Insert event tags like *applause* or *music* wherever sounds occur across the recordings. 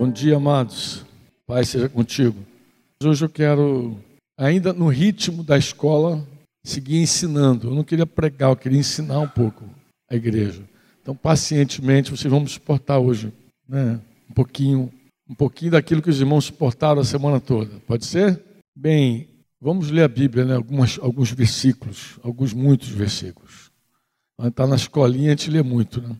Bom dia, amados. Pai seja contigo. Hoje eu quero, ainda no ritmo da escola, seguir ensinando. Eu não queria pregar, eu queria ensinar um pouco a igreja. Então, pacientemente, vocês vão me suportar hoje, né? Um pouquinho, um pouquinho daquilo que os irmãos suportaram a semana toda. Pode ser? Bem, vamos ler a Bíblia, né? Algumas, alguns versículos, alguns muitos versículos. Está na escolinha, a gente lê muito, né?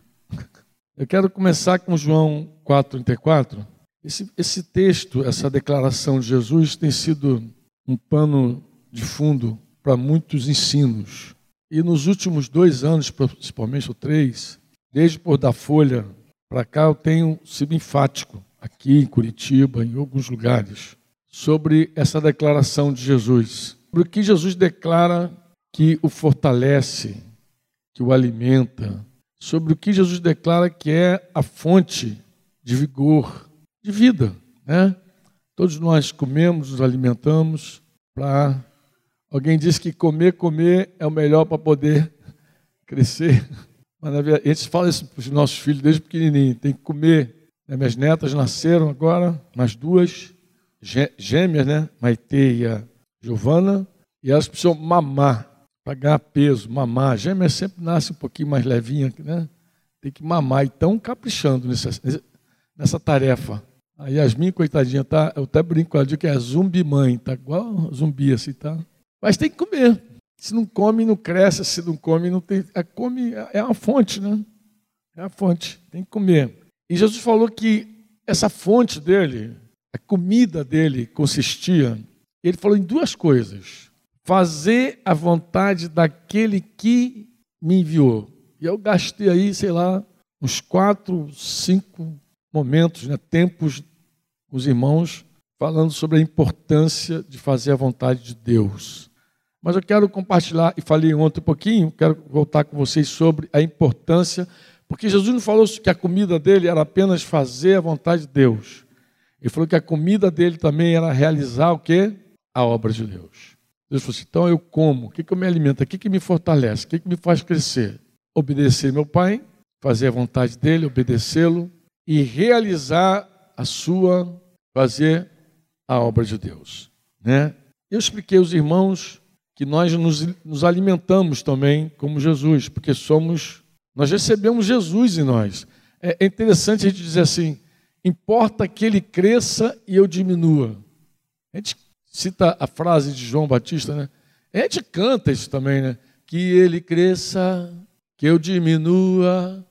Eu quero começar com João 4,34. Esse, esse texto, essa declaração de Jesus, tem sido um pano de fundo para muitos ensinos. E nos últimos dois anos, principalmente ou três, desde por da Folha para cá, eu tenho sido enfático, aqui em Curitiba, em alguns lugares, sobre essa declaração de Jesus. O que Jesus declara que o fortalece, que o alimenta, sobre o que Jesus declara que é a fonte de vigor, de vida. Né? Todos nós comemos, nos alimentamos para. Alguém disse que comer, comer é o melhor para poder *laughs* crescer. Mas a gente fala isso para os nossos filhos desde pequenininho. Tem que comer. Né? Minhas netas nasceram agora, mais duas, gêmeas, né? Maite e a Giovana. E elas precisam mamar para ganhar peso, mamar. A gêmea sempre nasce um pouquinho mais levinha, né? Tem que mamar. E estão caprichando nessa, nessa tarefa. A Yasmin, coitadinha, tá, eu até brinco com ela, que é zumbi mãe, tá igual zumbi assim, tá? Mas tem que comer. Se não come, não cresce. Se não come, não tem. A come é uma fonte, né? É a fonte. Tem que comer. E Jesus falou que essa fonte dele, a comida dele consistia. Ele falou em duas coisas fazer a vontade daquele que me enviou. E eu gastei aí, sei lá, uns quatro, cinco momentos, né, tempos os irmãos, falando sobre a importância de fazer a vontade de Deus. Mas eu quero compartilhar, e falei ontem um pouquinho, quero voltar com vocês sobre a importância, porque Jesus não falou que a comida dele era apenas fazer a vontade de Deus. Ele falou que a comida dele também era realizar o quê? A obra de Deus. Deus falou assim: então eu como, o que, que eu me alimento, o que, que me fortalece, o que, que me faz crescer? Obedecer meu pai, fazer a vontade dele, obedecê-lo e realizar a sua, fazer a obra de Deus. Né? Eu expliquei aos irmãos que nós nos, nos alimentamos também como Jesus, porque somos, nós recebemos Jesus em nós. É, é interessante a gente dizer assim: importa que ele cresça e eu diminua. A gente cita a frase de João Batista, né? A gente canta isso também, né? Que ele cresça, que eu diminua,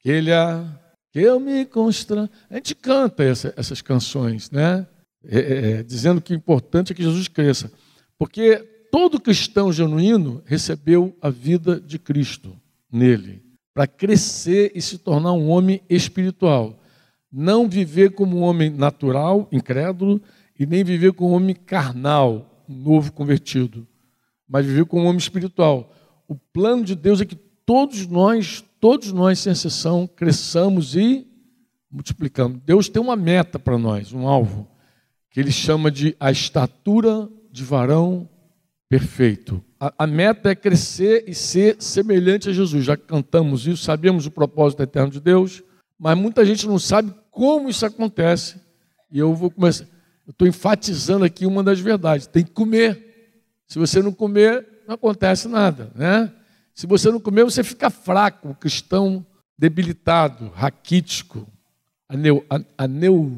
que ele a, que eu me constra. A gente canta essa, essas canções, né? É, é, é, dizendo que o importante é que Jesus cresça, porque todo cristão genuíno recebeu a vida de Cristo nele, para crescer e se tornar um homem espiritual, não viver como um homem natural, incrédulo, e nem viver com um homem carnal, novo convertido, mas viver com um homem espiritual. O plano de Deus é que todos nós, todos nós, sem exceção, cresçamos e multiplicamos. Deus tem uma meta para nós, um alvo, que ele chama de a estatura de varão perfeito. A, a, meta é crescer e ser semelhante a Jesus. Já cantamos isso, sabemos o propósito eterno de Deus, mas muita gente não sabe como isso acontece. E eu vou começar. Eu estou enfatizando aqui uma das verdades: tem que comer. Se você não comer, não acontece nada, né? Se você não comer, você fica fraco, cristão debilitado, raquítico, aneu, aneu,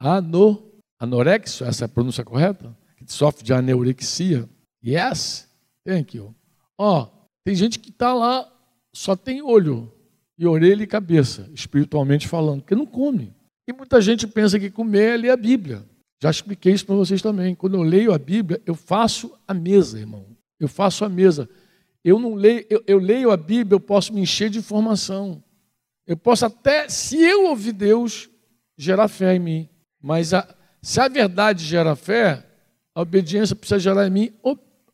ano, anorexio, essa é a pronúncia correta? Que sofre de aneurexia. Yes, thank you. Ó, tem gente que está lá, só tem olho, e orelha e cabeça, espiritualmente falando, porque não come. E muita gente pensa que comer é ler a Bíblia. Já expliquei isso para vocês também. Quando eu leio a Bíblia, eu faço a mesa, irmão. Eu faço a mesa. Eu não leio, eu, eu leio a Bíblia, eu posso me encher de informação. Eu posso até, se eu ouvir Deus, gerar fé em mim. Mas a, se a verdade gera fé, a obediência precisa gerar em mim,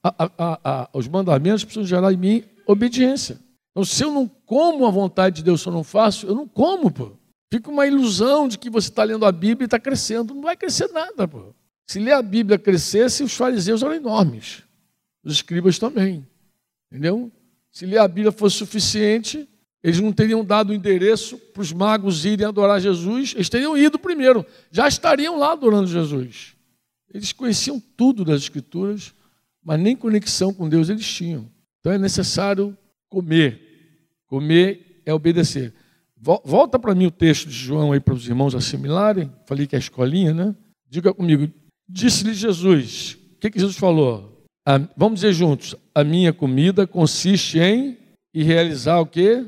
a, a, os mandamentos precisam gerar em mim obediência. Então, se eu não como a vontade de Deus, se eu não faço, eu não como, pô. Fica uma ilusão de que você está lendo a Bíblia e está crescendo. Não vai crescer nada. Pô. Se ler a Bíblia crescesse, os fariseus eram enormes. Os escribas também. Entendeu? Se ler a Bíblia fosse suficiente, eles não teriam dado o endereço para os magos irem adorar Jesus, eles teriam ido primeiro, já estariam lá adorando Jesus. Eles conheciam tudo das Escrituras, mas nem conexão com Deus eles tinham. Então é necessário comer. Comer é obedecer. Volta para mim o texto de João aí para os irmãos assimilarem. Falei que é a escolinha, né? Diga comigo. Disse-lhe Jesus. O que, que Jesus falou? vamos dizer juntos. A minha comida consiste em e realizar o quê?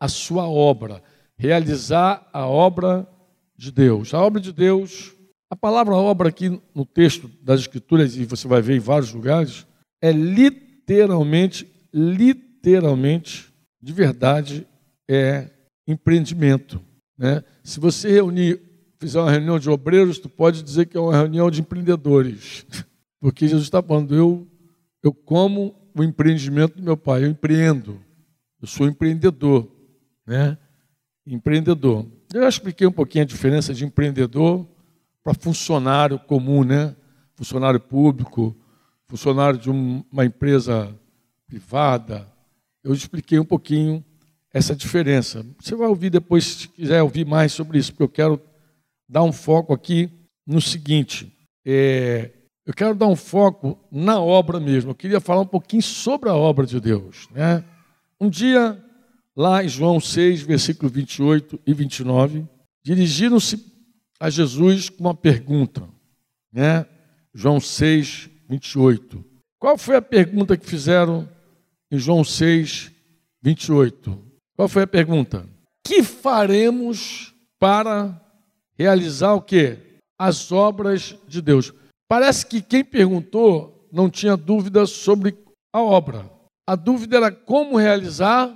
A sua obra. Realizar a obra de Deus. A obra de Deus, a palavra obra aqui no texto das Escrituras, e você vai ver em vários lugares, é literalmente, literalmente, de verdade, é empreendimento. Né? Se você reunir, fizer uma reunião de obreiros, tu pode dizer que é uma reunião de empreendedores. *laughs* Porque Jesus está falando, eu, eu como o empreendimento do meu pai, eu empreendo, eu sou empreendedor. Né? Empreendedor. Eu já expliquei um pouquinho a diferença de empreendedor para funcionário comum, né? Funcionário público, funcionário de uma empresa privada. Eu expliquei um pouquinho essa diferença. Você vai ouvir depois, se quiser ouvir mais sobre isso, porque eu quero dar um foco aqui no seguinte. É, eu quero dar um foco na obra mesmo. Eu queria falar um pouquinho sobre a obra de Deus. Né? Um dia, lá em João 6, versículo 28 e 29, dirigiram-se a Jesus com uma pergunta. Né? João 6, 28. Qual foi a pergunta que fizeram em João 6, 28? Qual foi a pergunta? Que faremos para realizar o quê? As obras de Deus. Parece que quem perguntou não tinha dúvida sobre a obra. A dúvida era como realizar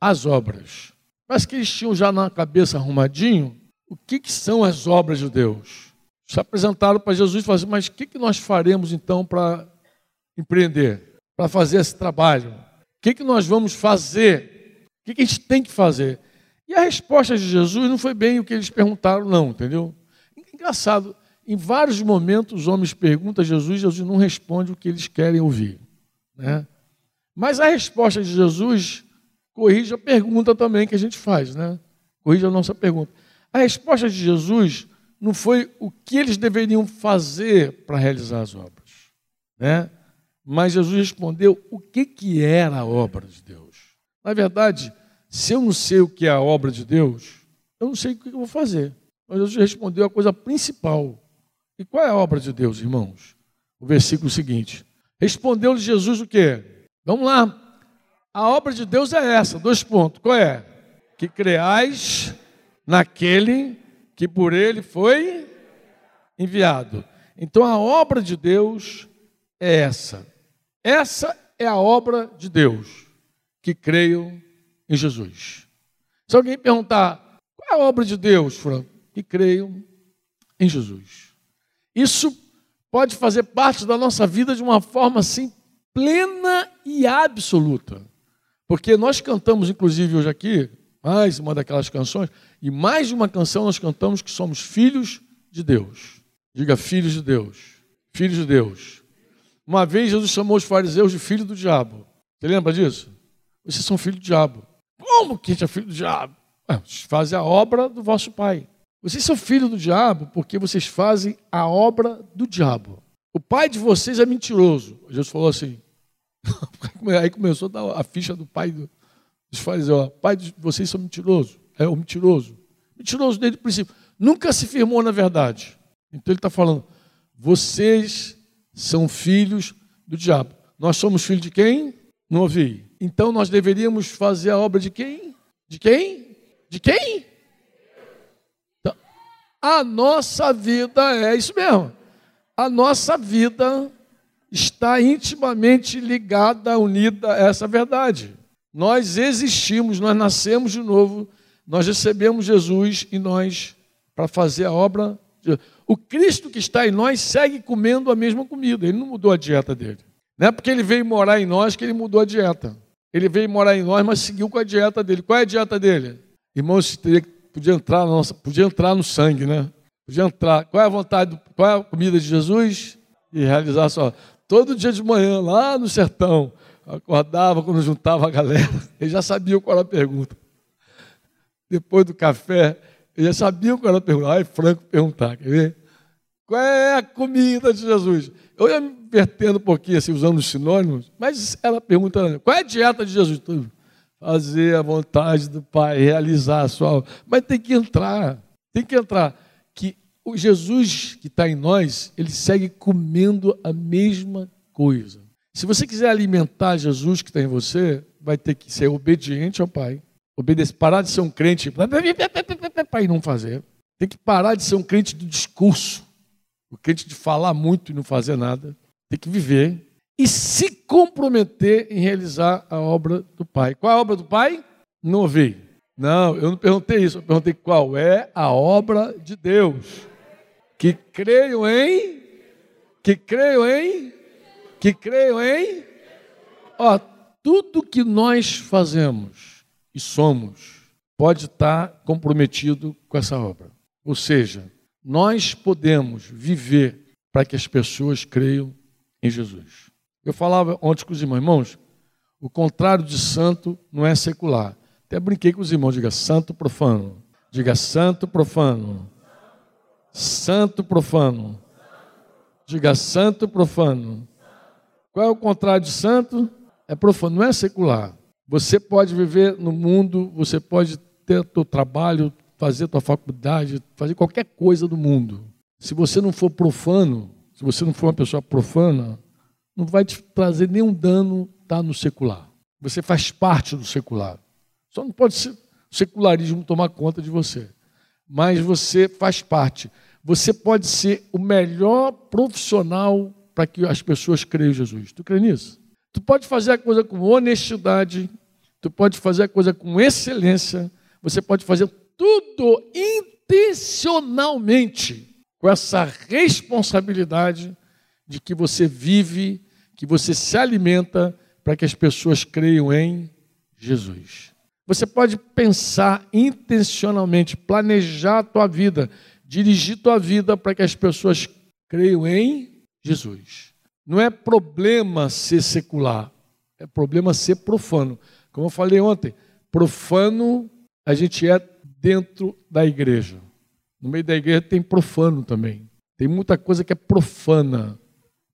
as obras. Mas que eles tinham já na cabeça arrumadinho o que, que são as obras de Deus. Se apresentaram para Jesus e falaram assim, mas o que, que nós faremos então para empreender, para fazer esse trabalho? O que, que nós vamos fazer o que a gente tem que fazer? E a resposta de Jesus não foi bem o que eles perguntaram, não, entendeu? Engraçado, em vários momentos os homens perguntam a Jesus, Jesus não responde o que eles querem ouvir. Né? Mas a resposta de Jesus corrige a pergunta também que a gente faz, né? Corrige a nossa pergunta. A resposta de Jesus não foi o que eles deveriam fazer para realizar as obras, né? Mas Jesus respondeu o que, que era a obra de Deus. Na verdade, se eu não sei o que é a obra de Deus, eu não sei o que eu vou fazer. Mas Jesus respondeu a coisa principal. E qual é a obra de Deus, irmãos? O versículo seguinte. Respondeu-lhe Jesus o quê? Vamos lá. A obra de Deus é essa, dois pontos. Qual é? Que creais naquele que por ele foi enviado. Então a obra de Deus é essa. Essa é a obra de Deus, que creio em Jesus. Se alguém perguntar, qual é a obra de Deus, Franco? Que creio em Jesus. Isso pode fazer parte da nossa vida de uma forma assim plena e absoluta. Porque nós cantamos, inclusive, hoje aqui, mais uma daquelas canções, e mais de uma canção nós cantamos que somos filhos de Deus. Diga, filhos de Deus. Filhos de Deus. Uma vez Jesus chamou os fariseus de filho do diabo. Você lembra disso? Vocês são filho do diabo. Como que é filho do diabo? Ah, fazem a obra do vosso pai. Vocês são filho do diabo porque vocês fazem a obra do diabo. O pai de vocês é mentiroso. Jesus falou assim. *laughs* Aí começou a dar a ficha do pai do, dos fariseus. Pai de vocês são mentiroso. É o mentiroso. Mentiroso desde o princípio. Nunca se firmou na verdade. Então ele está falando: vocês são filhos do diabo. Nós somos filhos de quem? Não ouvi. Então nós deveríamos fazer a obra de quem? De quem? De quem? Então, a nossa vida é isso mesmo. A nossa vida está intimamente ligada, unida a essa verdade. Nós existimos, nós nascemos de novo, nós recebemos Jesus e nós, para fazer a obra. O Cristo que está em nós segue comendo a mesma comida, ele não mudou a dieta dele. Não é porque ele veio morar em nós que ele mudou a dieta. Ele veio morar em nós, mas seguiu com a dieta dele. Qual é a dieta dele? Irmãos, teria, podia entrar nossa, podia entrar no sangue, né? Podia entrar. Qual é a vontade, qual é a comida de Jesus? E realizar só. Todo dia de manhã, lá no sertão, acordava quando juntava a galera, *laughs* ele já sabia qual era a pergunta. depois do café, eu já sabia que era perguntar. Ai, Franco perguntar, quer ver? Qual é a comida de Jesus? Eu ia me invertendo um pouquinho, assim, usando os sinônimos, mas ela pergunta, qual é a dieta de Jesus? Fazer a vontade do Pai, realizar a sua... Mas tem que entrar, tem que entrar. Que o Jesus que está em nós, ele segue comendo a mesma coisa. Se você quiser alimentar Jesus que está em você, vai ter que ser obediente ao Pai. Obedecer, parar de ser um crente para *laughs* não fazer. Tem que parar de ser um crente do discurso, o crente de falar muito e não fazer nada. Tem que viver e se comprometer em realizar a obra do Pai. Qual é a obra do Pai? Não ouvi. Não, eu não perguntei isso. Eu perguntei qual é a obra de Deus. Que creio em. Que creio em. Que creio em. Ó, tudo que nós fazemos e somos pode estar comprometido com essa obra. Ou seja, nós podemos viver para que as pessoas creiam em Jesus. Eu falava ontem com os irmãos, irmãos, o contrário de santo não é secular. Até brinquei com os irmãos, diga santo profano. Diga santo profano. Santo profano. Diga santo profano. Qual é o contrário de santo? É profano, não é secular. Você pode viver no mundo, você pode ter o trabalho, fazer tua faculdade, fazer qualquer coisa do mundo. Se você não for profano, se você não for uma pessoa profana, não vai te trazer nenhum dano estar tá, no secular. Você faz parte do secular. Só não pode ser o secularismo tomar conta de você. Mas você faz parte. Você pode ser o melhor profissional para que as pessoas creiam em Jesus. Tu crê nisso? Tu pode fazer a coisa com honestidade, tu pode fazer a coisa com excelência, você pode fazer tudo intencionalmente, com essa responsabilidade de que você vive, que você se alimenta para que as pessoas creiam em Jesus. Você pode pensar intencionalmente, planejar a tua vida, dirigir tua vida para que as pessoas creiam em Jesus. Não é problema ser secular, é problema ser profano. Como eu falei ontem, profano a gente é dentro da igreja. No meio da igreja tem profano também. Tem muita coisa que é profana,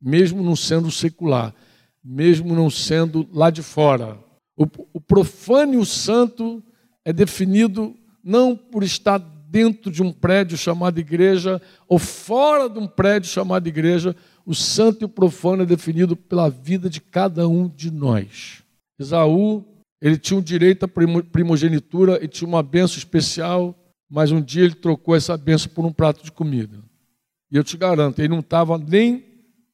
mesmo não sendo secular, mesmo não sendo lá de fora. O, o profano e o santo é definido não por estar dentro de um prédio chamado igreja ou fora de um prédio chamado igreja. O santo e o profano é definido pela vida de cada um de nós. Esaú ele tinha um direito à primogenitura e tinha uma benção especial, mas um dia ele trocou essa benção por um prato de comida. E eu te garanto, ele não estava nem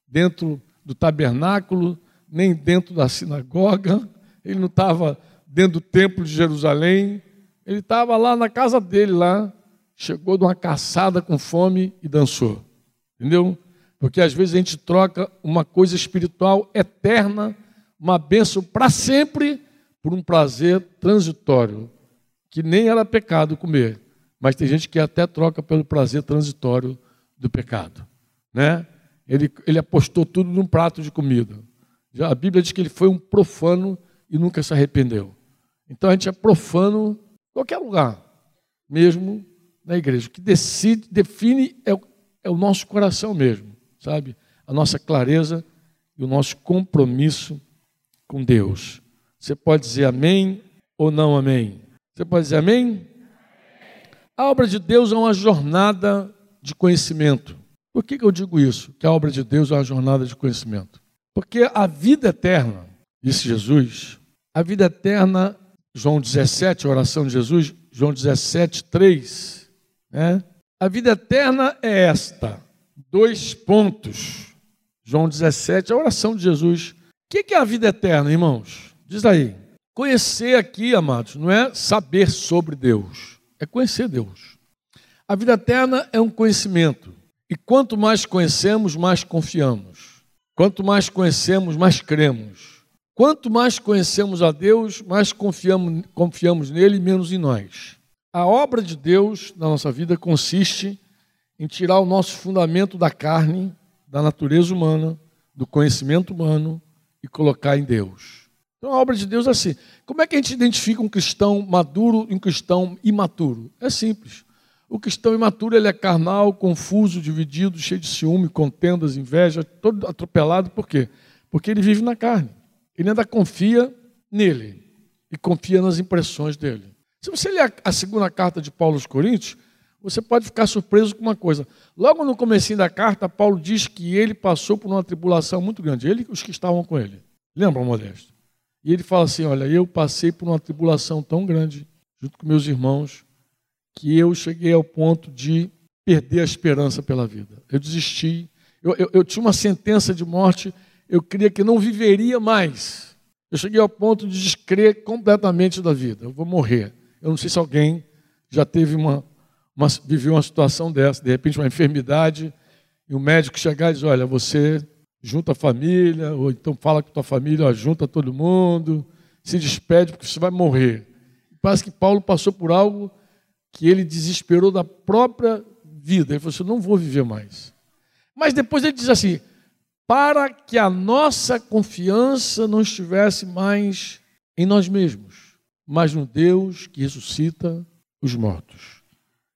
dentro do tabernáculo, nem dentro da sinagoga, ele não estava dentro do templo de Jerusalém, ele estava lá na casa dele, lá, chegou de uma caçada com fome e dançou. Entendeu? Porque às vezes a gente troca uma coisa espiritual eterna, uma benção para sempre, por um prazer transitório, que nem era pecado comer, mas tem gente que até troca pelo prazer transitório do pecado, né? Ele, ele apostou tudo num prato de comida. Já a Bíblia diz que ele foi um profano e nunca se arrependeu. Então a gente é profano em qualquer lugar, mesmo na igreja. O que decide, define é é o nosso coração mesmo, sabe? A nossa clareza e o nosso compromisso com Deus. Você pode dizer amém ou não amém? Você pode dizer amém? A obra de Deus é uma jornada de conhecimento. Por que, que eu digo isso? Que a obra de Deus é uma jornada de conhecimento. Porque a vida eterna, disse Jesus, a vida eterna, João 17, a oração de Jesus, João 17, 3, né? A vida eterna é esta. Dois pontos. João 17, a oração de Jesus. O que é a vida eterna, irmãos? Diz aí. Conhecer aqui, amados, não é saber sobre Deus, é conhecer Deus. A vida eterna é um conhecimento. E quanto mais conhecemos, mais confiamos. Quanto mais conhecemos, mais cremos. Quanto mais conhecemos a Deus, mais confiamos, confiamos nele e menos em nós. A obra de Deus na nossa vida consiste em tirar o nosso fundamento da carne, da natureza humana, do conhecimento humano e colocar em Deus. Então a obra de Deus é assim. Como é que a gente identifica um cristão maduro e um cristão imaturo? É simples. O cristão imaturo ele é carnal, confuso, dividido, cheio de ciúme, contendas, inveja, todo atropelado. Por quê? Porque ele vive na carne. Ele ainda confia nele e confia nas impressões dele. Se você ler a segunda carta de Paulo aos Coríntios, você pode ficar surpreso com uma coisa. Logo no começo da carta, Paulo diz que ele passou por uma tribulação muito grande, ele e os que estavam com ele. Lembra, Modesto? E ele fala assim: Olha, eu passei por uma tribulação tão grande, junto com meus irmãos, que eu cheguei ao ponto de perder a esperança pela vida. Eu desisti. Eu, eu, eu tinha uma sentença de morte, eu cria que não viveria mais. Eu cheguei ao ponto de descrer completamente da vida. Eu vou morrer. Eu não sei se alguém já teve uma, uma viveu uma situação dessa, de repente uma enfermidade, e o médico chegar e dizer, olha, você junta a família, ou então fala com a tua família, ó, junta todo mundo, se despede porque você vai morrer. Parece que Paulo passou por algo que ele desesperou da própria vida. Ele falou assim: não vou viver mais. Mas depois ele diz assim: para que a nossa confiança não estivesse mais em nós mesmos, mas no Deus que ressuscita os mortos.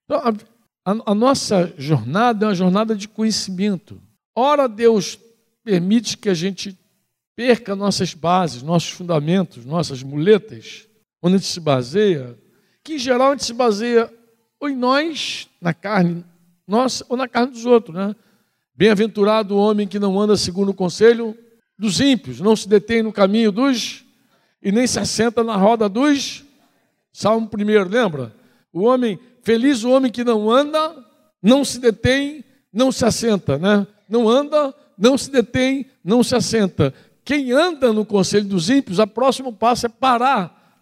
Então, a, a, a nossa jornada é uma jornada de conhecimento. Ora, Deus permite que a gente perca nossas bases, nossos fundamentos, nossas muletas, onde a gente se baseia, que em geral a gente se baseia ou em nós, na carne nossa, ou na carne dos outros. Né? Bem-aventurado o homem que não anda segundo o conselho dos ímpios, não se detém no caminho dos e nem se assenta na roda dos. Salmo 1, lembra? O homem, feliz o homem que não anda, não se detém, não se assenta, né? Não anda, não se detém, não se assenta. Quem anda no conselho dos ímpios, a próximo passo é parar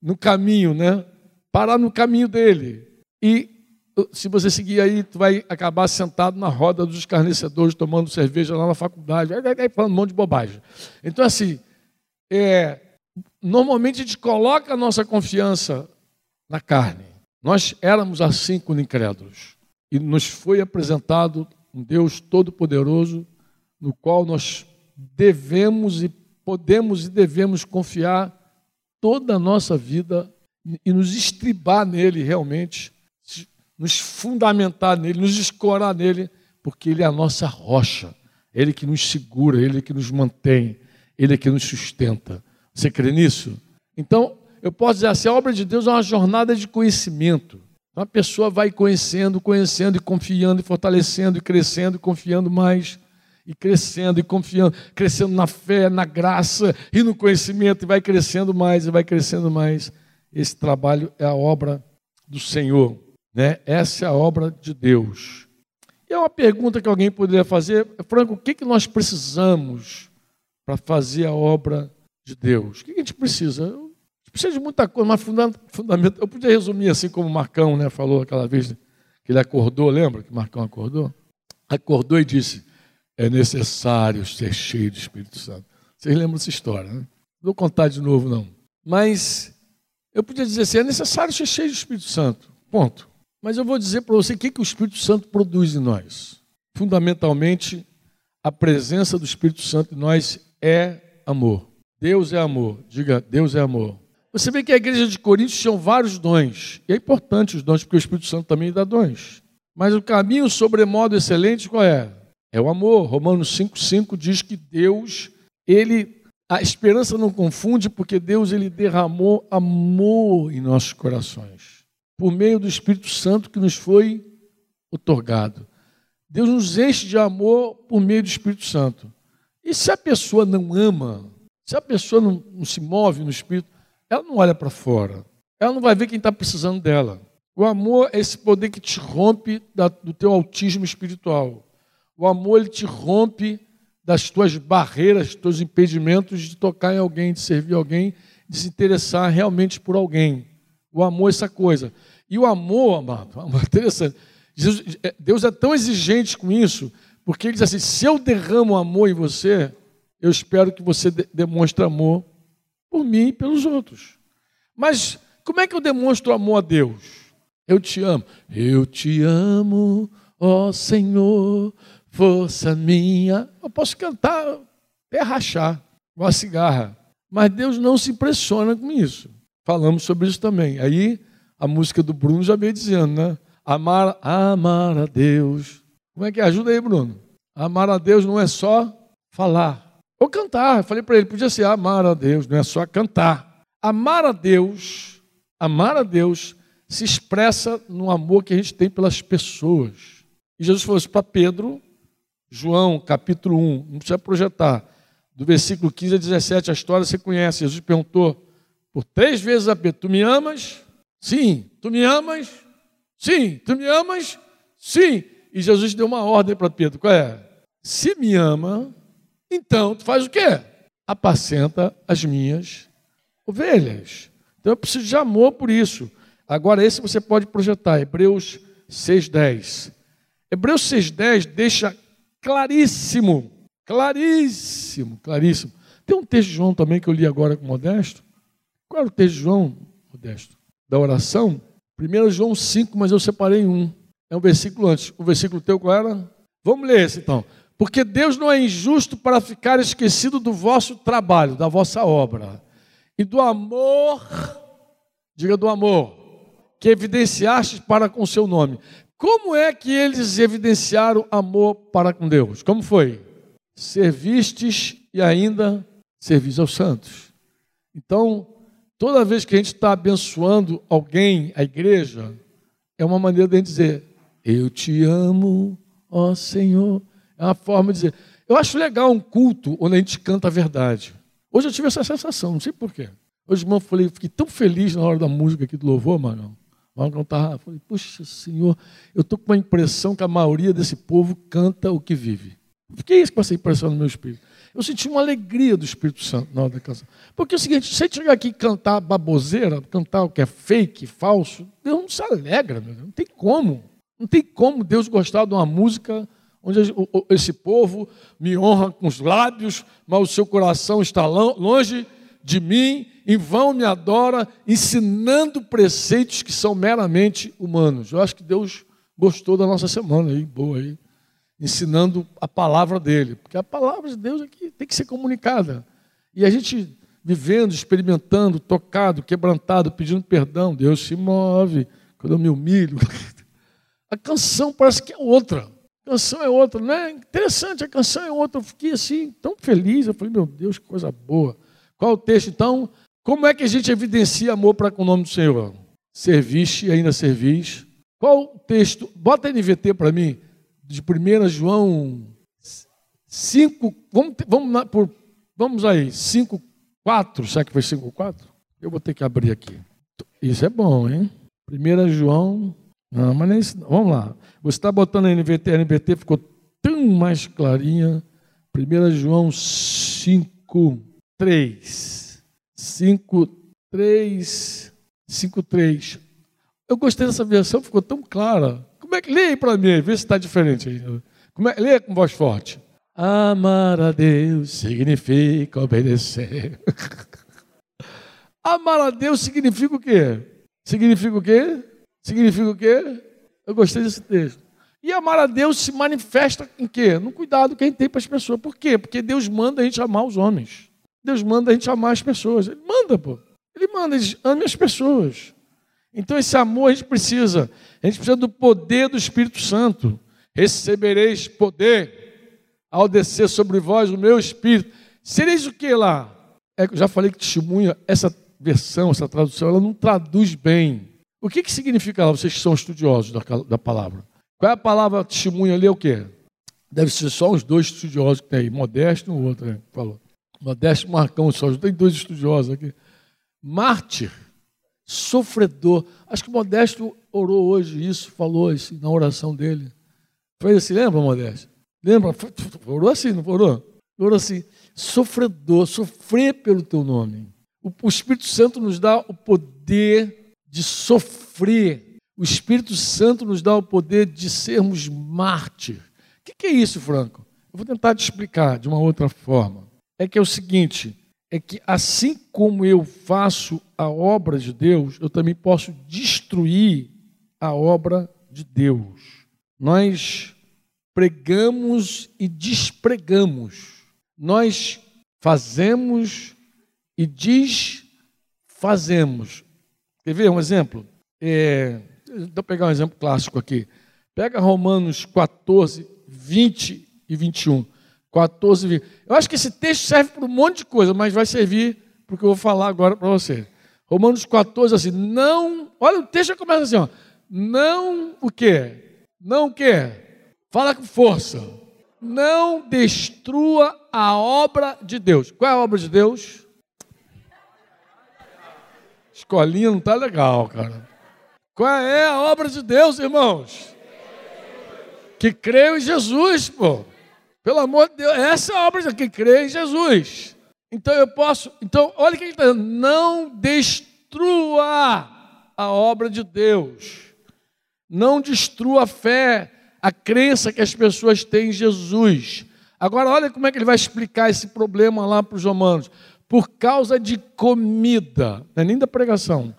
no caminho, né? parar no caminho dele. E se você seguir aí, tu vai acabar sentado na roda dos escarnecedores, tomando cerveja lá na faculdade, aí, falando um monte de bobagem. Então, assim, é, normalmente a gente coloca a nossa confiança na carne. Nós éramos assim quando incrédulos. E nos foi apresentado um Deus todo-poderoso, no qual nós devemos e podemos e devemos confiar toda a nossa vida e nos estribar nele realmente, nos fundamentar nele, nos escorar nele, porque ele é a nossa rocha, ele que nos segura, ele que nos mantém, ele que nos sustenta. Você crê nisso? Então, eu posso dizer assim, a obra de Deus é uma jornada de conhecimento. Então, a pessoa vai conhecendo, conhecendo e confiando e fortalecendo e crescendo e confiando mais e crescendo e confiando, crescendo na fé, na graça e no conhecimento e vai crescendo mais e vai crescendo mais esse trabalho é a obra do Senhor, né? Essa é a obra de Deus. E é uma pergunta que alguém poderia fazer, Franco, o que, que nós precisamos para fazer a obra de Deus? O que a gente precisa? Precisa de muita coisa, mas fundamento. Eu podia resumir assim como o Marcão né, falou aquela vez que ele acordou, lembra que Marcão acordou? Acordou e disse: é necessário ser cheio do Espírito Santo. Vocês lembram dessa história, né? Não vou contar de novo, não. Mas eu podia dizer assim: é necessário ser cheio do Espírito Santo. Ponto. Mas eu vou dizer para você o que, que o Espírito Santo produz em nós. Fundamentalmente, a presença do Espírito Santo em nós é amor. Deus é amor. Diga, Deus é amor. Você vê que a igreja de Coríntios tinha vários dons. E é importante os dons, porque o Espírito Santo também dá dons. Mas o caminho sobremodo excelente qual é? É o amor. Romanos 5,5 diz que Deus, ele a esperança não confunde porque Deus ele derramou amor em nossos corações, por meio do Espírito Santo que nos foi otorgado. Deus nos enche de amor por meio do Espírito Santo. E se a pessoa não ama, se a pessoa não, não se move no Espírito, ela não olha para fora. Ela não vai ver quem está precisando dela. O amor é esse poder que te rompe da, do teu autismo espiritual. O amor ele te rompe das tuas barreiras, dos teus impedimentos de tocar em alguém, de servir alguém, de se interessar realmente por alguém. O amor é essa coisa. E o amor, amado, amor é interessante. É, Deus é tão exigente com isso, porque ele diz assim: se eu derramo amor em você, eu espero que você demonstre amor por mim e pelos outros. Mas como é que eu demonstro amor a Deus? Eu te amo. Eu te amo, ó Senhor, força minha. Eu posso cantar até rachar, igual a cigarra. Mas Deus não se impressiona com isso. Falamos sobre isso também. Aí a música do Bruno já veio dizendo, né? Amar, amar a Deus. Como é que é? Ajuda aí, Bruno. Amar a Deus não é só falar. Ou cantar. Eu falei para ele, podia ser amar a Deus, não é só cantar. Amar a Deus, amar a Deus se expressa no amor que a gente tem pelas pessoas. E Jesus falou isso para Pedro, João, capítulo 1, não precisa projetar. Do versículo 15 a 17, a história você conhece. Jesus perguntou por três vezes a Pedro: Tu me amas? Sim. Tu me amas? Sim. Tu me amas? Sim. E Jesus deu uma ordem para Pedro: Qual é? Se me ama, então tu faz o quê? Apacenta as minhas ovelhas. Então eu preciso de amor por isso. Agora, esse você pode projetar, Hebreus 6,10. Hebreus 6,10 deixa claríssimo, claríssimo, claríssimo. Tem um texto de João também que eu li agora com Modesto. Qual era o texto de João, Modesto? Da oração? 1 João 5, mas eu separei um. É um versículo antes. O versículo teu qual era? Vamos ler esse então. Porque Deus não é injusto para ficar esquecido do vosso trabalho, da vossa obra, e do amor, diga do amor, que evidenciaste para com o seu nome. Como é que eles evidenciaram amor para com Deus? Como foi? Servistes e ainda servis aos santos. Então, toda vez que a gente está abençoando alguém, a igreja, é uma maneira de a gente dizer: Eu te amo, ó Senhor. É uma forma de dizer. Eu acho legal um culto onde a gente canta a verdade. Hoje eu tive essa sensação, não sei porquê. Hoje, irmão, eu falei, fiquei tão feliz na hora da música aqui do louvor, mano. Vamos cantar. Falei, puxa, Senhor, eu estou com a impressão que a maioria desse povo canta o que vive. Fiquei com essa impressão no meu espírito. Eu senti uma alegria do Espírito Santo na hora da canção. Porque é o seguinte, se gente chegar aqui e cantar baboseira, cantar o que é fake, falso, Deus não se alegra, meu Deus. não tem como. Não tem como Deus gostar de uma música onde esse povo me honra com os lábios, mas o seu coração está longe de mim, em vão me adora, ensinando preceitos que são meramente humanos. Eu acho que Deus gostou da nossa semana aí, boa aí, ensinando a palavra dele, porque a palavra de Deus aqui tem que ser comunicada. E a gente vivendo, experimentando, tocado, quebrantado, pedindo perdão, Deus se move quando eu me humilho. *laughs* A canção parece que é outra. A canção é outra, não é interessante, a canção é outra. Eu fiquei assim, tão feliz. Eu falei, meu Deus, que coisa boa. Qual o texto então? Como é que a gente evidencia amor para com o nome do Senhor? Serviste e ainda servis. Qual o texto? Bota NVT para mim, de 1 João 5. Vamos, vamos, por, vamos aí, 5, 4. Será que foi 5, 4? Eu vou ter que abrir aqui. Isso é bom, hein? 1 João. Não, mas nem isso. Vamos lá. Você está botando a NVT, a NVT ficou tão mais clarinha. 1 João 5. 3. 5, 3, 5, 3. Eu gostei dessa versão, ficou tão clara. Como é que leia aí para mim, vê se está diferente. Como é, leia com voz forte. Amar a Deus significa obedecer. *laughs* Amar a Deus significa o quê? Significa o quê? Significa o quê? Eu gostei desse texto. E amar a Deus se manifesta em quê? No cuidado que a gente tem para as pessoas. Por quê? Porque Deus manda a gente amar os homens. Deus manda a gente amar as pessoas. Ele manda, pô. Ele manda, ele ame as pessoas. Então esse amor a gente precisa. A gente precisa do poder do Espírito Santo. Recebereis poder ao descer sobre vós o meu Espírito. Sereis o que lá? É, já falei que testemunha, essa versão, essa tradução, ela não traduz bem. O que, que significa lá, vocês que são estudiosos da, da palavra? Qual é a palavra testemunha ali? É o quê? Deve ser só os dois estudiosos que tem aí, Modesto e o outro, né, falou. Modesto Marcão só, tem dois estudiosos aqui. Mártir, sofredor. Acho que Modesto orou hoje isso, falou isso na oração dele. Fez assim, lembra, Modesto? Lembra? Orou assim, não orou? Orou assim, sofredor, sofrer pelo teu nome. O Espírito Santo nos dá o poder de sofrer. O Espírito Santo nos dá o poder de sermos mártir. O que é isso, Franco? Eu vou tentar te explicar de uma outra forma é que é o seguinte: é que assim como eu faço a obra de Deus, eu também posso destruir a obra de Deus. Nós pregamos e despregamos. Nós fazemos e diz fazemos. Quer ver um exemplo? É, eu pegar um exemplo clássico aqui. Pega Romanos 14, 20 e 21. 14, 20. Eu acho que esse texto serve para um monte de coisa, mas vai servir para o que eu vou falar agora para você. Romanos 14, assim, não. Olha, o texto começa assim, ó. Não o quê? Não o quê? Fala com força. Não destrua a obra de Deus. Qual é a obra de Deus? Escolinha não tá legal, cara. Qual é a obra de Deus, irmãos? Que creio em Jesus, pô. Pelo amor de Deus, essa é a obra que crê em Jesus. Então eu posso. Então, olha o que ele está dizendo. Não destrua a obra de Deus. Não destrua a fé, a crença que as pessoas têm em Jesus. Agora, olha como é que ele vai explicar esse problema lá para os romanos. Por causa de comida, não é nem da pregação.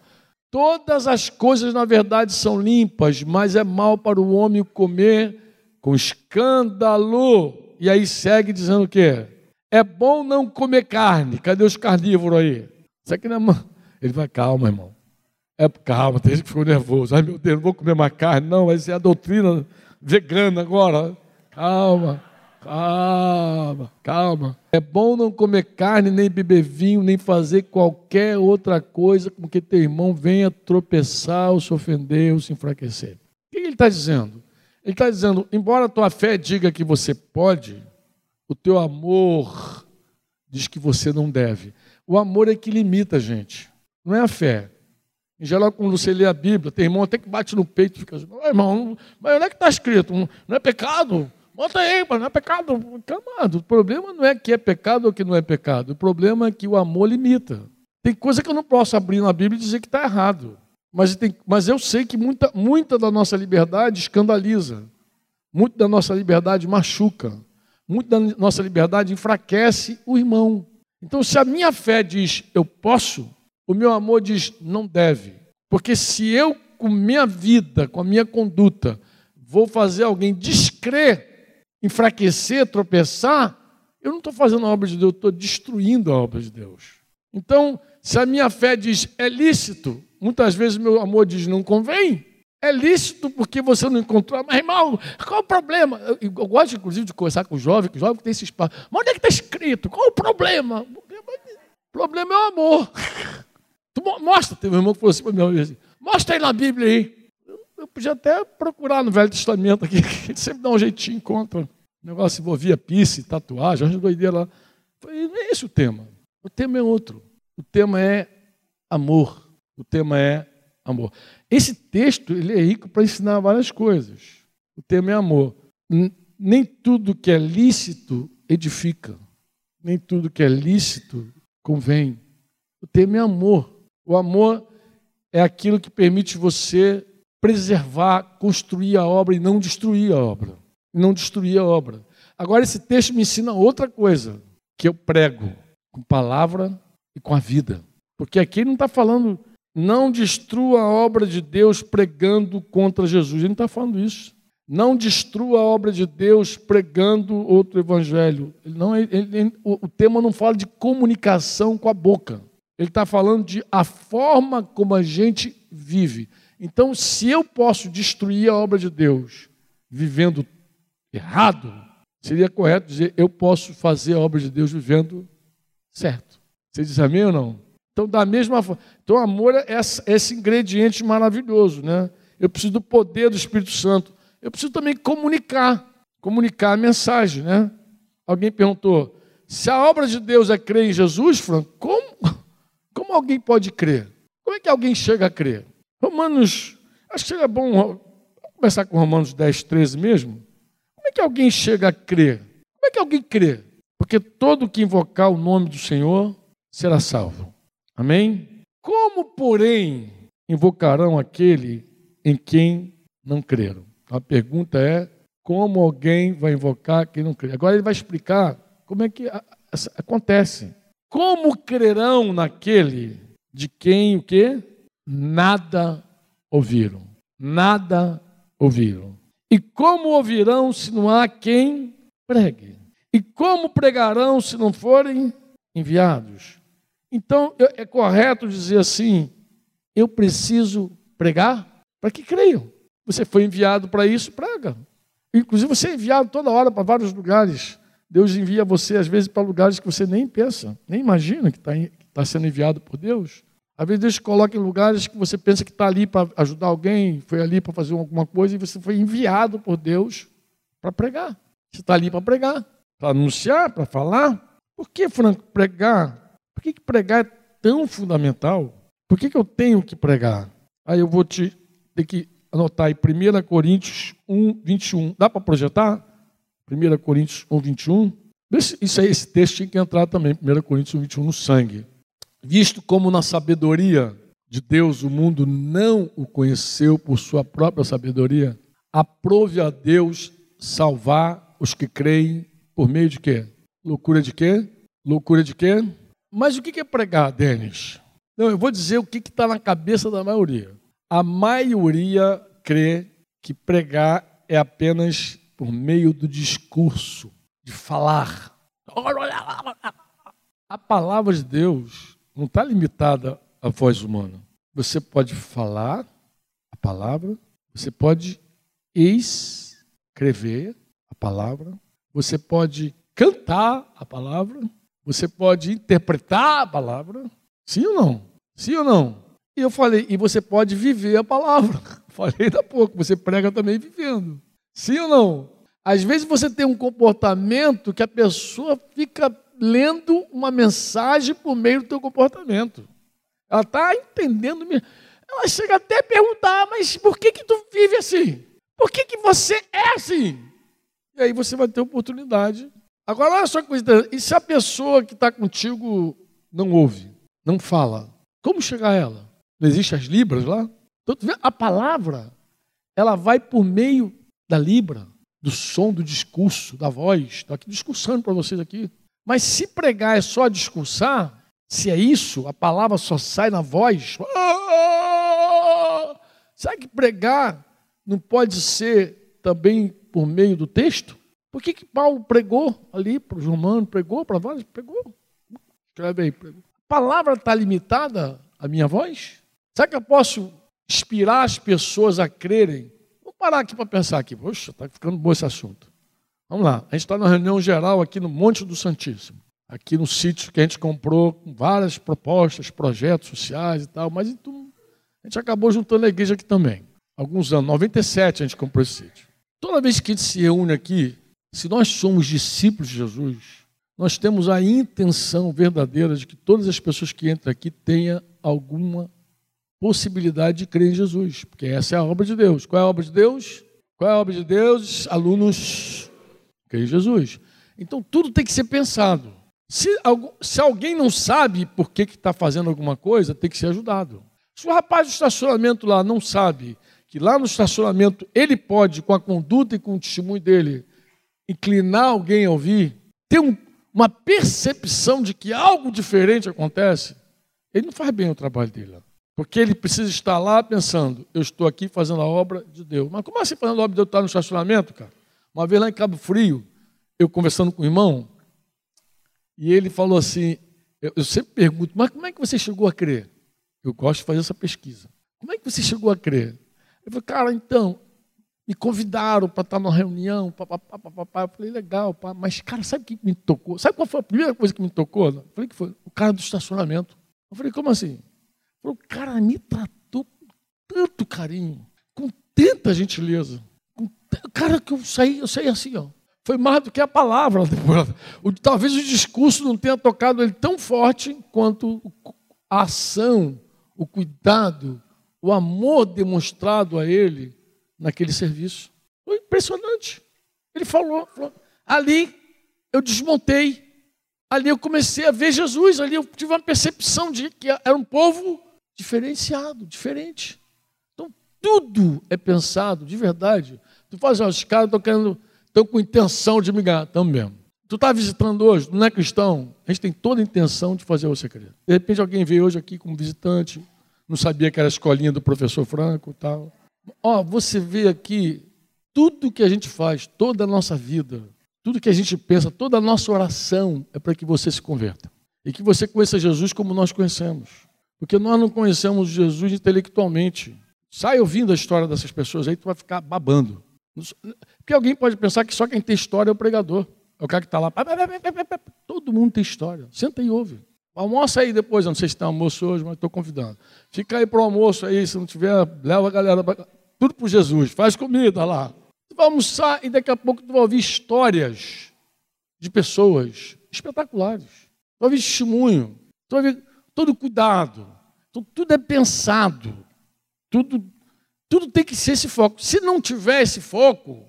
Todas as coisas, na verdade, são limpas, mas é mal para o homem comer com escândalo. E aí segue dizendo o quê? É bom não comer carne. Cadê os carnívoros aí? Isso aqui não é... Ele vai, calma, irmão. É, calma, tem gente que ficou nervoso. Ai, meu Deus, não vou comer mais carne. Não, vai ser a doutrina vegana agora. Calma, calma, calma. É bom não comer carne, nem beber vinho, nem fazer qualquer outra coisa com que teu irmão venha tropeçar, ou se ofender, ou se enfraquecer. O que ele está dizendo? Ele está dizendo, embora a tua fé diga que você pode, o teu amor diz que você não deve. O amor é que limita a gente, não é a fé. Em geral, quando você lê a Bíblia, tem irmão até que bate no peito e fica assim, irmão, mas onde é que está escrito? Não é pecado? Bota aí, mas não é pecado. Camado, o problema não é que é pecado ou que não é pecado. O problema é que o amor limita. Tem coisa que eu não posso abrir na Bíblia e dizer que está errado. Mas, tem, mas eu sei que muita, muita da nossa liberdade escandaliza. Muito da nossa liberdade machuca. Muito da nossa liberdade enfraquece o irmão. Então, se a minha fé diz eu posso, o meu amor diz não deve. Porque se eu, com minha vida, com a minha conduta, vou fazer alguém descrer, enfraquecer, tropeçar, eu não estou fazendo a obra de Deus, eu estou destruindo a obra de Deus. Então, se a minha fé diz é lícito, muitas vezes meu amor diz não convém. É lícito porque você não encontrou. Mas, irmão, qual o problema? Eu, eu gosto, inclusive, de conversar com o jovem, que o jovem tem esse espaço. Mas onde é que está escrito? Qual o problema? O problema é o amor. *laughs* Tu mostra, teve um irmão que falou assim para mim, assim, mostra aí na Bíblia aí. Eu, podia até procurar no Velho Testamento aqui, *laughs* que sempre dá um jeitinho, encontra. O negócio envolvia pisse, tatuagem, uma doideira lá. Falei, não é esse o tema. O tema é outro. O tema é amor. O tema é amor. Esse texto ele é rico para ensinar várias coisas. O tema é amor. Nem tudo que é lícito edifica. Nem tudo que é lícito convém. O tema é amor. O amor é aquilo que permite você preservar, construir a obra e não destruir a obra. Não destruir a obra. Agora, esse texto me ensina outra coisa, que eu prego com palavra e com a vida. Porque aqui ele não está falando, não destrua a obra de Deus pregando contra Jesus. Ele não está falando isso. Não destrua a obra de Deus pregando outro evangelho. Ele não, ele, ele, o, o tema não fala de comunicação com a boca. Ele está falando de a forma como a gente vive. Então, se eu posso destruir a obra de Deus vivendo errado, seria correto dizer eu posso fazer a obra de Deus vivendo certo. Você diz amém ou não? Então, da mesma forma. Então, amor é esse ingrediente maravilhoso, né? Eu preciso do poder do Espírito Santo. Eu preciso também comunicar, comunicar a mensagem, né? Alguém perguntou: se a obra de Deus é crer em Jesus, Franco, como? *laughs* Como alguém pode crer? Como é que alguém chega a crer? Romanos, acho que seria bom começar com Romanos 10, 13 mesmo. Como é que alguém chega a crer? Como é que alguém crê? Porque todo que invocar o nome do Senhor será salvo. Amém? Como, porém, invocarão aquele em quem não creram? A pergunta é: como alguém vai invocar quem não crê? Agora ele vai explicar como é que acontece. Como crerão naquele de quem o quê? Nada ouviram. Nada ouviram. E como ouvirão se não há quem pregue? E como pregarão se não forem enviados? Então, é correto dizer assim: eu preciso pregar para que creiam. Você foi enviado para isso, prega. Inclusive, você é enviado toda hora para vários lugares. Deus envia você, às vezes, para lugares que você nem pensa, nem imagina que está tá sendo enviado por Deus. Às vezes, Deus coloca em lugares que você pensa que está ali para ajudar alguém, foi ali para fazer alguma coisa, e você foi enviado por Deus para pregar. Você está ali para pregar, para anunciar, para falar. Por que, Franco, pregar? Por que, que pregar é tão fundamental? Por que, que eu tenho que pregar? Aí eu vou te ter que anotar aí 1 Coríntios 1, 21. Dá para projetar? 1 Coríntios 1, 21. Isso aí, esse texto tinha que entrar também, 1 Coríntios 1, 21, no sangue. Visto como na sabedoria de Deus o mundo não o conheceu por sua própria sabedoria, aprove a Deus salvar os que creem por meio de quê? Loucura de quê? Loucura de quê? Mas o que é pregar, Denis? Não, eu vou dizer o que está na cabeça da maioria. A maioria crê que pregar é apenas por meio do discurso, de falar. *laughs* A palavra de Deus não está limitada à voz humana. Você pode falar a palavra, você pode escrever a palavra, você pode cantar a palavra, você pode interpretar a palavra. Sim ou não? Sim ou não? E eu falei, e você pode viver a palavra. *laughs* Falei da pouco, você prega também vivendo. Sim ou não? Às vezes você tem um comportamento que a pessoa fica lendo uma mensagem por meio do teu comportamento. Ela está entendendo. Ela chega até a perguntar, mas por que que tu vive assim? Por que que você é assim? E aí você vai ter oportunidade. Agora, olha só que coisa. E se a pessoa que está contigo não ouve, não fala, como chegar a ela? Não existe as libras lá? Então, a palavra, ela vai por meio da libra, do som, do discurso, da voz. Estou aqui discursando para vocês aqui. Mas se pregar é só discursar, se é isso, a palavra só sai na voz. Sabe que pregar não pode ser também por meio do texto? Por que, que Paulo pregou ali para os romanos, pregou para vários? Pregou. Escreve aí. Pregou. A palavra está limitada à minha voz? Será que eu posso inspirar as pessoas a crerem? Vou parar aqui para pensar aqui. Poxa, está ficando bom esse assunto. Vamos lá. A gente está na reunião geral aqui no Monte do Santíssimo. Aqui no sítio que a gente comprou com várias propostas, projetos sociais e tal. Mas então, a gente acabou juntando a igreja aqui também. Alguns anos, 97 a gente comprou esse sítio. Toda vez que a gente se reúne aqui, se nós somos discípulos de Jesus, nós temos a intenção verdadeira de que todas as pessoas que entram aqui tenham alguma possibilidade de crer em Jesus, porque essa é a obra de Deus. Qual é a obra de Deus? Qual é a obra de Deus? Alunos crer em Jesus. Então tudo tem que ser pensado. Se, se alguém não sabe por que está fazendo alguma coisa, tem que ser ajudado. Se o rapaz do estacionamento lá não sabe que lá no estacionamento ele pode, com a conduta e com o testemunho dele, inclinar alguém a ouvir, ter um, uma percepção de que algo diferente acontece, ele não faz bem o trabalho dele. Porque ele precisa estar lá pensando, eu estou aqui fazendo a obra de Deus. Mas como assim fazendo a obra de Deus? Está no estacionamento, cara? Uma vez lá em Cabo Frio, eu conversando com o irmão, e ele falou assim, eu, eu sempre pergunto, mas como é que você chegou a crer? Eu gosto de fazer essa pesquisa. Como é que você chegou a crer? Eu falei, cara, então, me convidaram para estar numa reunião, papapá, papapá. Eu falei, legal, pá. mas, cara, sabe o que me tocou? Sabe qual foi a primeira coisa que me tocou? Eu falei que foi o cara do estacionamento. Eu falei, como assim? O cara me tratou com tanto carinho, com tanta gentileza. Cara, que eu saí, eu saí assim, ó. Foi mais do que a palavra. *laughs* Talvez o discurso não tenha tocado ele tão forte quanto a ação, o cuidado, o amor demonstrado a ele naquele serviço. Foi impressionante. Ele falou, falou. ali eu desmontei. Ali eu comecei a ver Jesus. Ali eu tive uma percepção de que era um povo diferenciado, diferente. Então, tudo é pensado de verdade. Tu faz, os caras estão querendo, estão com intenção de me ganhar, estão mesmo. Tu está visitando hoje, não é cristão? A gente tem toda a intenção de fazer você crer. De repente alguém veio hoje aqui como visitante, não sabia que era a escolinha do professor Franco e tal. Ó, você vê aqui tudo que a gente faz, toda a nossa vida, tudo que a gente pensa, toda a nossa oração é para que você se converta. E que você conheça Jesus como nós conhecemos. Porque nós não conhecemos Jesus intelectualmente. Sai ouvindo a história dessas pessoas aí, tu vai ficar babando. Porque alguém pode pensar que só quem tem história é o pregador. É o cara que está lá. Todo mundo tem história. Senta e ouve. Almoça aí depois, eu não sei se tem almoço hoje, mas estou convidando. Fica aí para o almoço aí, se não tiver, leva a galera. Pra... Tudo para Jesus, faz comida lá. Tu vai almoçar e daqui a pouco tu vai ouvir histórias de pessoas espetaculares. Tu vai ouvir testemunho, tu vai ouvir todo cuidado. Então, tudo é pensado. Tudo, tudo tem que ser esse foco. Se não tiver esse foco,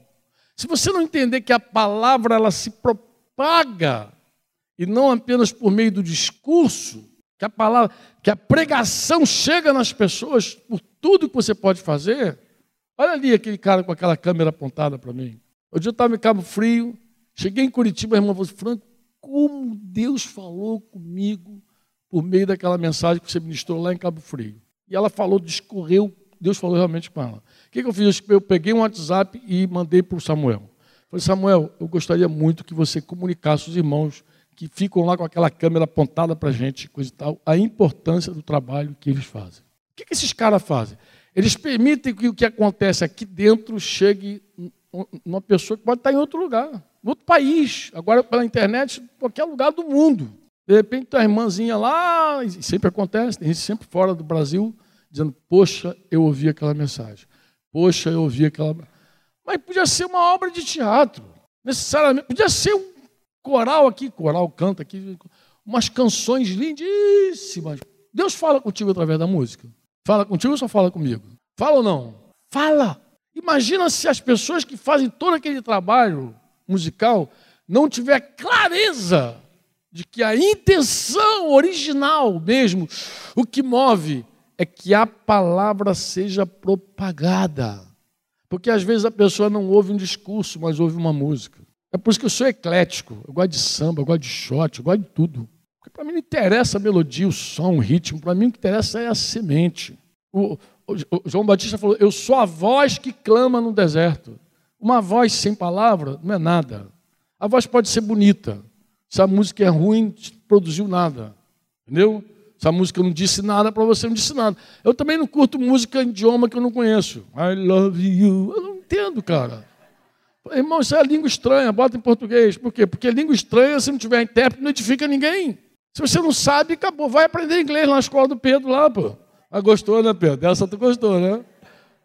se você não entender que a palavra ela se propaga e não apenas por meio do discurso, que a palavra, que a pregação chega nas pessoas por tudo que você pode fazer. Olha ali aquele cara com aquela câmera apontada para mim. Dia eu estava em Cabo Frio, cheguei em Curitiba, a irmã falou, Franco, como Deus falou comigo por meio daquela mensagem que você ministrou lá em Cabo Frio. E ela falou, discorreu, Deus falou realmente com ela. O que, que eu fiz? Eu peguei um WhatsApp e mandei para o Samuel. Falei, Samuel, eu gostaria muito que você comunicasse os irmãos que ficam lá com aquela câmera apontada para a gente, coisa e tal, a importância do trabalho que eles fazem. O que, que esses caras fazem? Eles permitem que o que acontece aqui dentro chegue numa pessoa que pode estar em outro lugar, em outro país, agora pela internet, em qualquer lugar do mundo. De repente, tem uma irmãzinha lá, e sempre acontece, tem gente sempre fora do Brasil, dizendo: Poxa, eu ouvi aquela mensagem. Poxa, eu ouvi aquela. Mas podia ser uma obra de teatro, necessariamente. Podia ser um coral aqui, coral canta aqui, umas canções lindíssimas. Deus fala contigo através da música. Fala contigo ou só fala comigo? Fala ou não? Fala! Imagina se as pessoas que fazem todo aquele trabalho musical não tiver clareza de que a intenção original mesmo, o que move, é que a palavra seja propagada. Porque às vezes a pessoa não ouve um discurso, mas ouve uma música. É por isso que eu sou eclético. Eu gosto de samba, eu gosto de shot, eu gosto de tudo. Porque para mim não interessa a melodia, o som, o ritmo. Para mim o que interessa é a semente. O, o, o João Batista falou: Eu sou a voz que clama no deserto. Uma voz sem palavra não é nada. A voz pode ser bonita. Se a música é ruim, produziu nada. Entendeu? Essa música não disse nada para você, não disse nada. Eu também não curto música em idioma que eu não conheço. I love you. Eu não entendo, cara. Irmão, isso é língua estranha, bota em português. Por quê? Porque língua estranha, se não tiver intérprete, não edifica ninguém. Se você não sabe, acabou. Vai aprender inglês na escola do Pedro, lá, pô. Ah, gostou, né, Pedro? Essa tu gostou, né?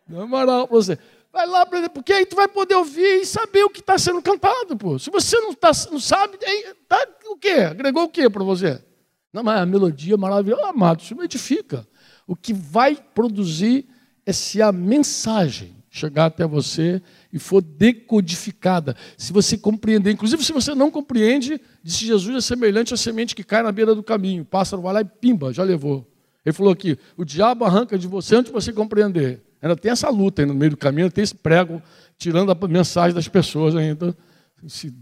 Dá moral para você. Vai lá aprender, porque aí tu vai poder ouvir e saber o que está sendo cantado, pô. Se você não, tá, não sabe, aí, tá o quê? Agregou o quê para você? Não, mas a melodia maravilhosa, amado, isso não edifica. O que vai produzir é se a mensagem chegar até você e for decodificada. Se você compreender, inclusive se você não compreende, disse Jesus é semelhante à semente que cai na beira do caminho. O pássaro vai lá e pimba, já levou. Ele falou aqui: o diabo arranca de você antes de você compreender. Ainda tem essa luta no meio do caminho, tem esse prego tirando a mensagem das pessoas ainda, esse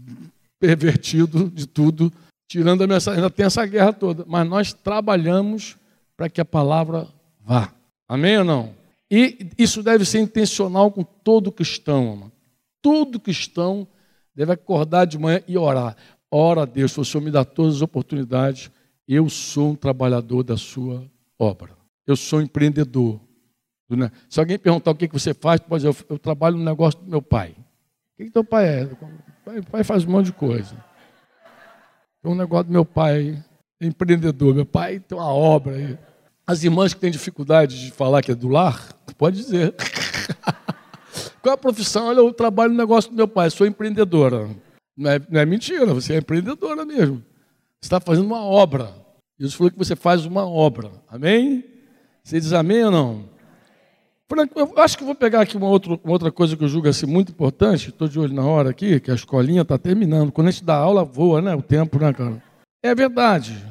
pervertido de tudo tirando a mensagem. Ainda tem essa guerra toda. Mas nós trabalhamos para que a palavra vá. Amém ou não? E isso deve ser intencional com todo cristão. Mano. Todo cristão deve acordar de manhã e orar. Ora a Deus, se o Senhor me dá todas as oportunidades, eu sou um trabalhador da sua obra. Eu sou um empreendedor. Se alguém perguntar o que você faz, pode dizer, eu, trabalho no negócio do meu pai. O que, que teu pai é? O pai faz um monte de coisa. Tem um negócio do meu pai, empreendedor. Meu pai tem uma obra aí. As irmãs que têm dificuldade de falar que é do lar, pode dizer. *laughs* Qual é a profissão? Olha, eu trabalho no negócio do meu pai, sou empreendedora. Não é, não é mentira, você é empreendedora mesmo. Você está fazendo uma obra. Jesus falou que você faz uma obra. Amém? Você diz amém ou não? Eu acho que vou pegar aqui uma outra, uma outra coisa que eu julgo assim, muito importante, estou de olho na hora aqui, que a escolinha está terminando. Quando a gente dá aula, voa, né? O tempo, né, cara? É verdade.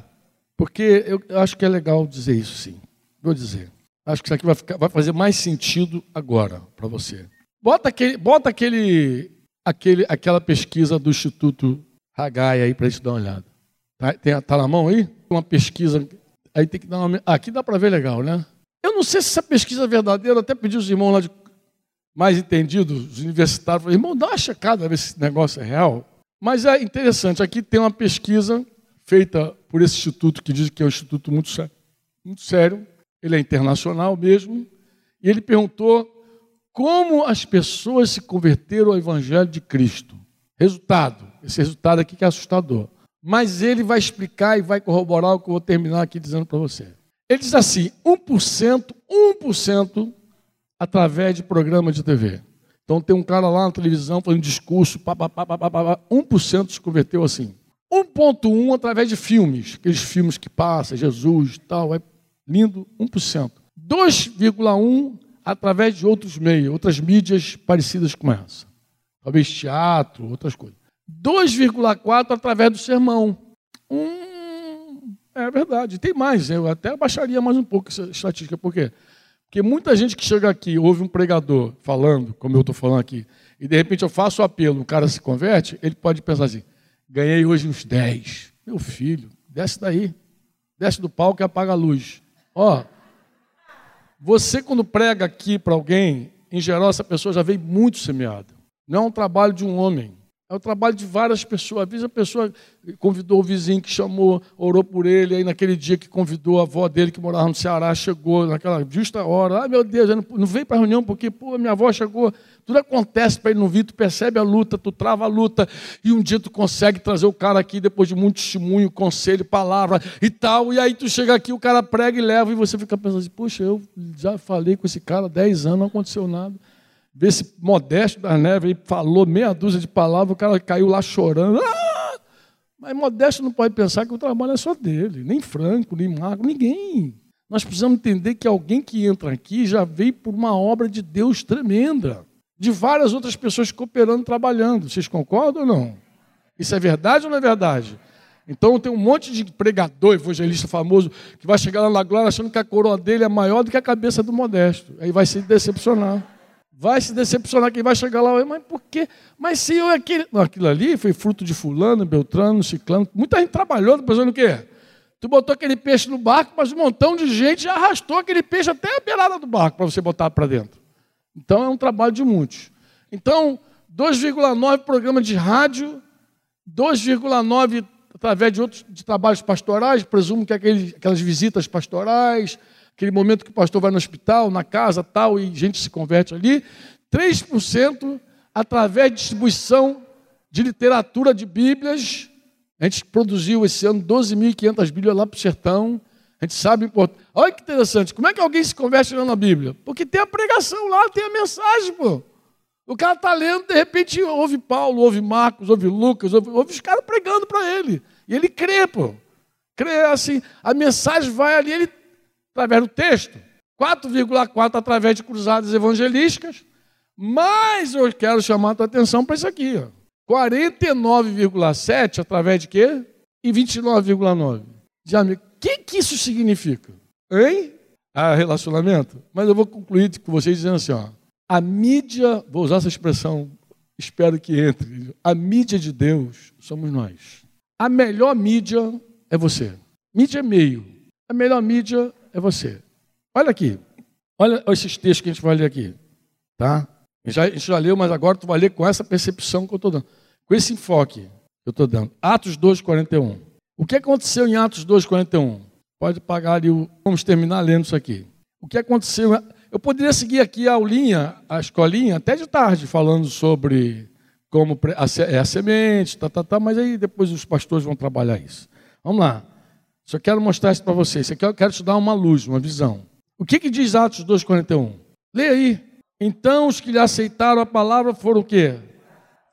Porque eu acho que é legal dizer isso, sim. Vou dizer. Acho que isso aqui vai, ficar, vai fazer mais sentido agora para você. Bota aquele, bota aquele, aquele, aquela pesquisa do Instituto Hagai aí para a gente dar uma olhada. Tá, tem, tá na mão aí? Uma pesquisa. Aí tem que dar uma. Aqui dá para ver legal, né? Eu não sei se essa pesquisa é verdadeira, até pedi os irmãos lá de mais entendidos, os universitários, falei, irmão, dá uma checada, ver se esse negócio é real. Mas é interessante, aqui tem uma pesquisa feita por esse instituto, que diz que é um instituto muito sério, muito sério. ele é internacional mesmo, e ele perguntou como as pessoas se converteram ao Evangelho de Cristo. Resultado, esse resultado aqui que é assustador. Mas ele vai explicar e vai corroborar o que eu vou terminar aqui dizendo para você. Ele diz assim: 1%, 1% através de programa de TV. Então tem um cara lá na televisão fazendo discurso, pá, pá, pá, pá, pá, pá, 1% se converteu assim. 1,1% através de filmes, aqueles filmes que passam, Jesus e tal, é lindo, 1%. 2,1% através de outros meios, outras mídias parecidas com essa. Talvez teatro, outras coisas. 2,4% através do sermão. Hum, é verdade. Tem mais, eu até baixaria mais um pouco essa estatística. Por quê? Porque muita gente que chega aqui, ouve um pregador falando, como eu estou falando aqui, e de repente eu faço o apelo, o cara se converte, ele pode pensar assim: ganhei hoje uns 10. Meu filho, desce daí. Desce do palco e apaga a luz. Ó, você quando prega aqui para alguém, em geral essa pessoa já veio muito semeada. Não é um trabalho de um homem. É o trabalho de várias pessoas. Às vezes a pessoa convidou o vizinho que chamou, orou por ele, aí naquele dia que convidou a avó dele que morava no Ceará, chegou naquela justa hora. Ai meu Deus, não, veio para a reunião porque pô, minha avó chegou. Tudo acontece para ele não vir, tu percebe a luta, tu trava a luta, e um dia tu consegue trazer o cara aqui depois de muito testemunho, conselho, palavra e tal, e aí tu chega aqui, o cara prega e leva, e você fica pensando assim, puxa, eu já falei com esse cara há 10 anos, não aconteceu nada. Vê esse modesto da neve aí falou meia dúzia de palavras, o cara caiu lá chorando. Ah! Mas modesto não pode pensar que o trabalho é só dele, nem Franco, nem Marco, ninguém. Nós precisamos entender que alguém que entra aqui já veio por uma obra de Deus tremenda, de várias outras pessoas cooperando, trabalhando. Vocês concordam ou não? Isso é verdade ou não é verdade? Então tem um monte de pregador, evangelista famoso, que vai chegar lá na glória achando que a coroa dele é maior do que a cabeça do modesto. Aí vai se decepcionar vai se decepcionar quem vai chegar lá, mas por quê? Mas se eu aquele. Não, aquilo ali foi fruto de fulano, Beltrano, Ciclano. Muita gente trabalhou, pensando o quê? Tu botou aquele peixe no barco, mas um montão de gente já arrastou aquele peixe até a beirada do barco para você botar para dentro. Então é um trabalho de muitos. Então, 2,9 programa de rádio, 2,9 através de outros de trabalhos pastorais, presumo que aqueles, aquelas visitas pastorais, aquele momento que o pastor vai no hospital, na casa, tal, e gente se converte ali. 3% através de distribuição de literatura de Bíblias. A gente produziu esse ano 12.500 Bíblias lá para o sertão. A gente sabe importante. Olha que interessante. Como é que alguém se converte lendo a Bíblia? Porque tem a pregação lá, tem a mensagem, pô. O cara está lendo, de repente ouve Paulo, ouve Marcos, ouve Lucas, ouve, ouve os caras pregando para ele. E ele crê, pô. Crê assim, a mensagem vai ali, ele através do texto, 4,4 através de cruzadas evangelísticas, mas eu quero chamar a tua atenção para isso aqui, ó. 49,7 através de quê? E 29,9. o que, que isso significa? Hein? Ah, relacionamento? Mas eu vou concluir com vocês dizendo assim, ó. A mídia, vou usar essa expressão, espero que entre. A mídia de Deus somos nós. A melhor mídia é você. Mídia é meio. A melhor mídia é você. Olha aqui. Olha esses textos que a gente vai ler aqui. Tá? A gente já, a gente já leu, mas agora tu vai ler com essa percepção que eu estou dando. Com esse enfoque que eu estou dando. Atos 2, 41. O que aconteceu em Atos 2, 41? Pode pagar ali o. Vamos terminar lendo isso aqui. O que aconteceu. Eu poderia seguir aqui a aulinha, a escolinha, até de tarde, falando sobre como é a semente, tá, tá, tá, mas aí depois os pastores vão trabalhar isso. Vamos lá. Só quero mostrar isso para vocês. Isso aqui eu quero te dar uma luz, uma visão. O que, que diz Atos 2,41? Leia aí. Então os que lhe aceitaram a palavra foram o quê?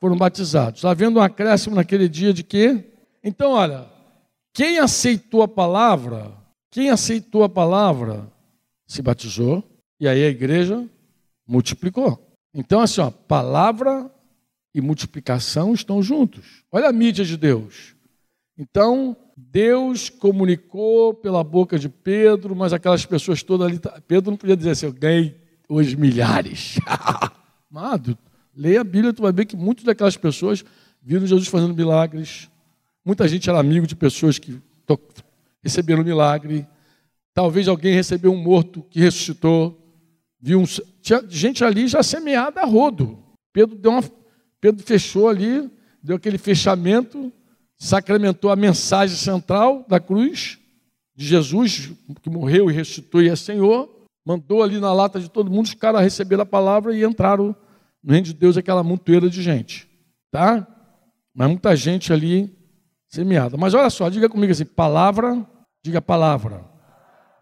Foram batizados. Havendo um acréscimo naquele dia de quê? Então, olha, quem aceitou a palavra, quem aceitou a palavra, se batizou, e aí a igreja multiplicou. Então, assim, ó, palavra e multiplicação estão juntos. Olha a mídia de Deus. Então, Deus comunicou pela boca de Pedro, mas aquelas pessoas todas ali. Tá, Pedro não podia dizer assim, eu ganhei os milhares. *laughs* Amado, leia a Bíblia, tu vai ver que muitas daquelas pessoas viram Jesus fazendo milagres. Muita gente era amigo de pessoas que receberam milagre. Talvez alguém recebeu um morto que ressuscitou. Viu um... Tinha gente ali já semeada a rodo. Pedro, deu uma... Pedro fechou ali, deu aquele fechamento sacramentou a mensagem central da cruz de Jesus, que morreu e restituiu e é Senhor, mandou ali na lata de todo mundo os caras receberam a palavra e entraram no reino de Deus aquela montoeira de gente, tá? Mas muita gente ali semeada. Mas olha só, diga comigo assim: palavra, diga palavra,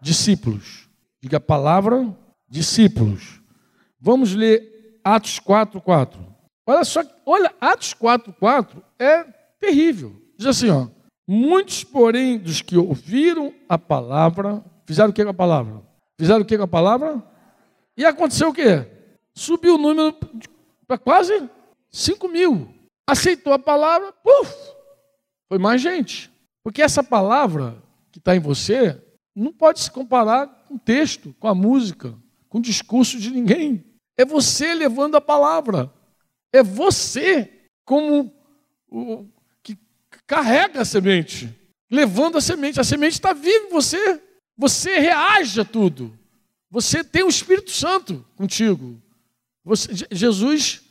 discípulos, diga palavra, discípulos. Vamos ler Atos 4, 4. Olha só, olha, Atos 4, 4 é terrível. Diz assim, ó. Muitos, porém, dos que ouviram a palavra, fizeram o que com a palavra? Fizeram o que com a palavra? E aconteceu o quê? Subiu o número para quase 5 mil. Aceitou a palavra, puf, foi mais gente. Porque essa palavra que está em você não pode se comparar com o texto, com a música, com o discurso de ninguém. É você levando a palavra. É você como o carrega a semente, levando a semente. A semente está viva em você. Você reage a tudo. Você tem o Espírito Santo contigo. Você, Jesus,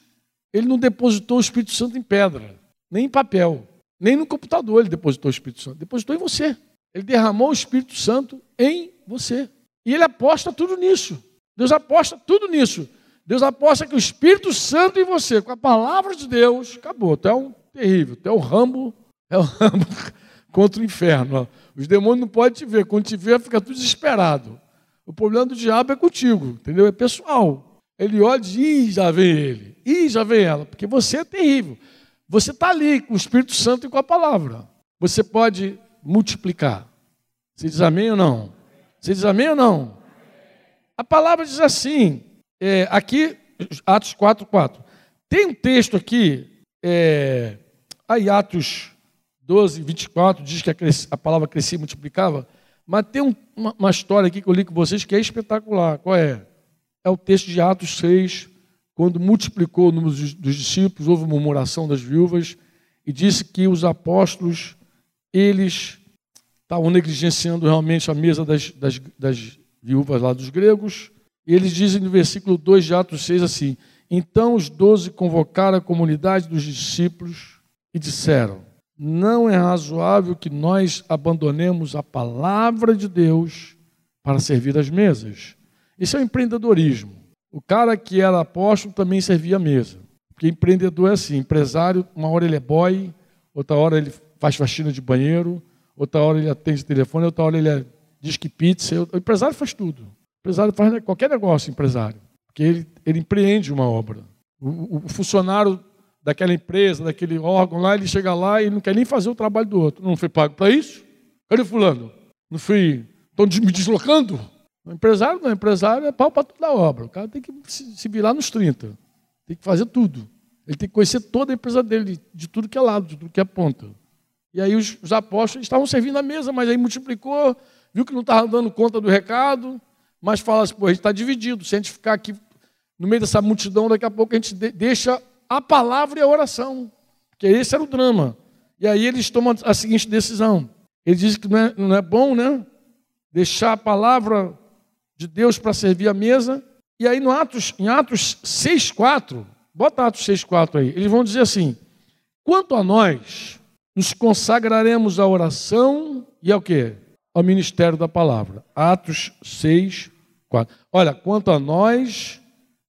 ele não depositou o Espírito Santo em pedra, nem em papel. Nem no computador ele depositou o Espírito Santo, depositou em você. Ele derramou o Espírito Santo em você. E ele aposta tudo nisso. Deus aposta tudo nisso. Deus aposta que o Espírito Santo em você, com a palavra de Deus, acabou. Tu é um terrível, tu é um rambo, é o *laughs* contra o inferno. Os demônios não podem te ver. Quando te ver, fica tudo desesperado. O problema do diabo é contigo, entendeu? É pessoal. Ele olha e diz, já vem ele, ih, já vem ela, porque você é terrível. Você está ali com o Espírito Santo e com a palavra. Você pode multiplicar. Você diz amém ou não? Você diz amém ou não? A palavra diz assim, é, aqui, Atos 4, 4. Tem um texto aqui, é, aí Atos 12, 24, diz que a, palavra crescia e multiplicava, mas tem um, uma, uma, história aqui que eu li com vocês que é espetacular. Qual é? É o texto de Atos 6, quando multiplicou o número dos discípulos, houve murmuração das viúvas e disse que os apóstolos, eles estavam negligenciando realmente a mesa das, das, das viúvas lá dos gregos. E eles dizem no versículo 2 de Atos 6 assim: Então os doze convocaram a comunidade dos discípulos e disseram: Não é razoável que nós abandonemos a palavra de Deus para servir as mesas. Isso é o empreendedorismo. O cara que era apóstolo também servia a mesa. Porque empreendedor é assim, empresário, uma hora ele é boy, outra hora ele faz faxina de banheiro, outra hora ele atende telefone, outra hora ele é, diz que pizza. O empresário faz tudo. O empresário faz qualquer negócio, empresário. Porque ele, ele empreende uma obra. O, o, funcionário daquela empresa, daquele órgão lá, ele chega lá e não quer nem fazer o trabalho do outro. Não foi pago para isso? Cadê fulano? Não fui. Estão me deslocando? O empresário não, o empresário é pau para toda a obra. O cara tem que se virar nos 30. Tem que fazer tudo. Ele tem que conhecer toda a empresa dele, de tudo que é lado, de tudo que é ponta. E aí os, os apóstolos estavam servindo a mesa, mas aí multiplicou, viu que não estava dando conta do recado, mas fala assim, pô, a gente está dividido. Se a gente ficar aqui no meio dessa multidão, daqui a pouco a gente deixa a palavra e a oração. Porque esse era o drama. E aí eles tomam a seguinte decisão. Eles dizem que não é, não é bom, né? Deixar a palavra de Deus para servir a mesa. E aí no Atos, em Atos 6,4, bota Atos 6,4 aí, eles vão dizer assim: quanto a nós, nos consagraremos à oração e ao quê? Ao ministério da palavra. Atos 6, 4. Olha, quanto a nós,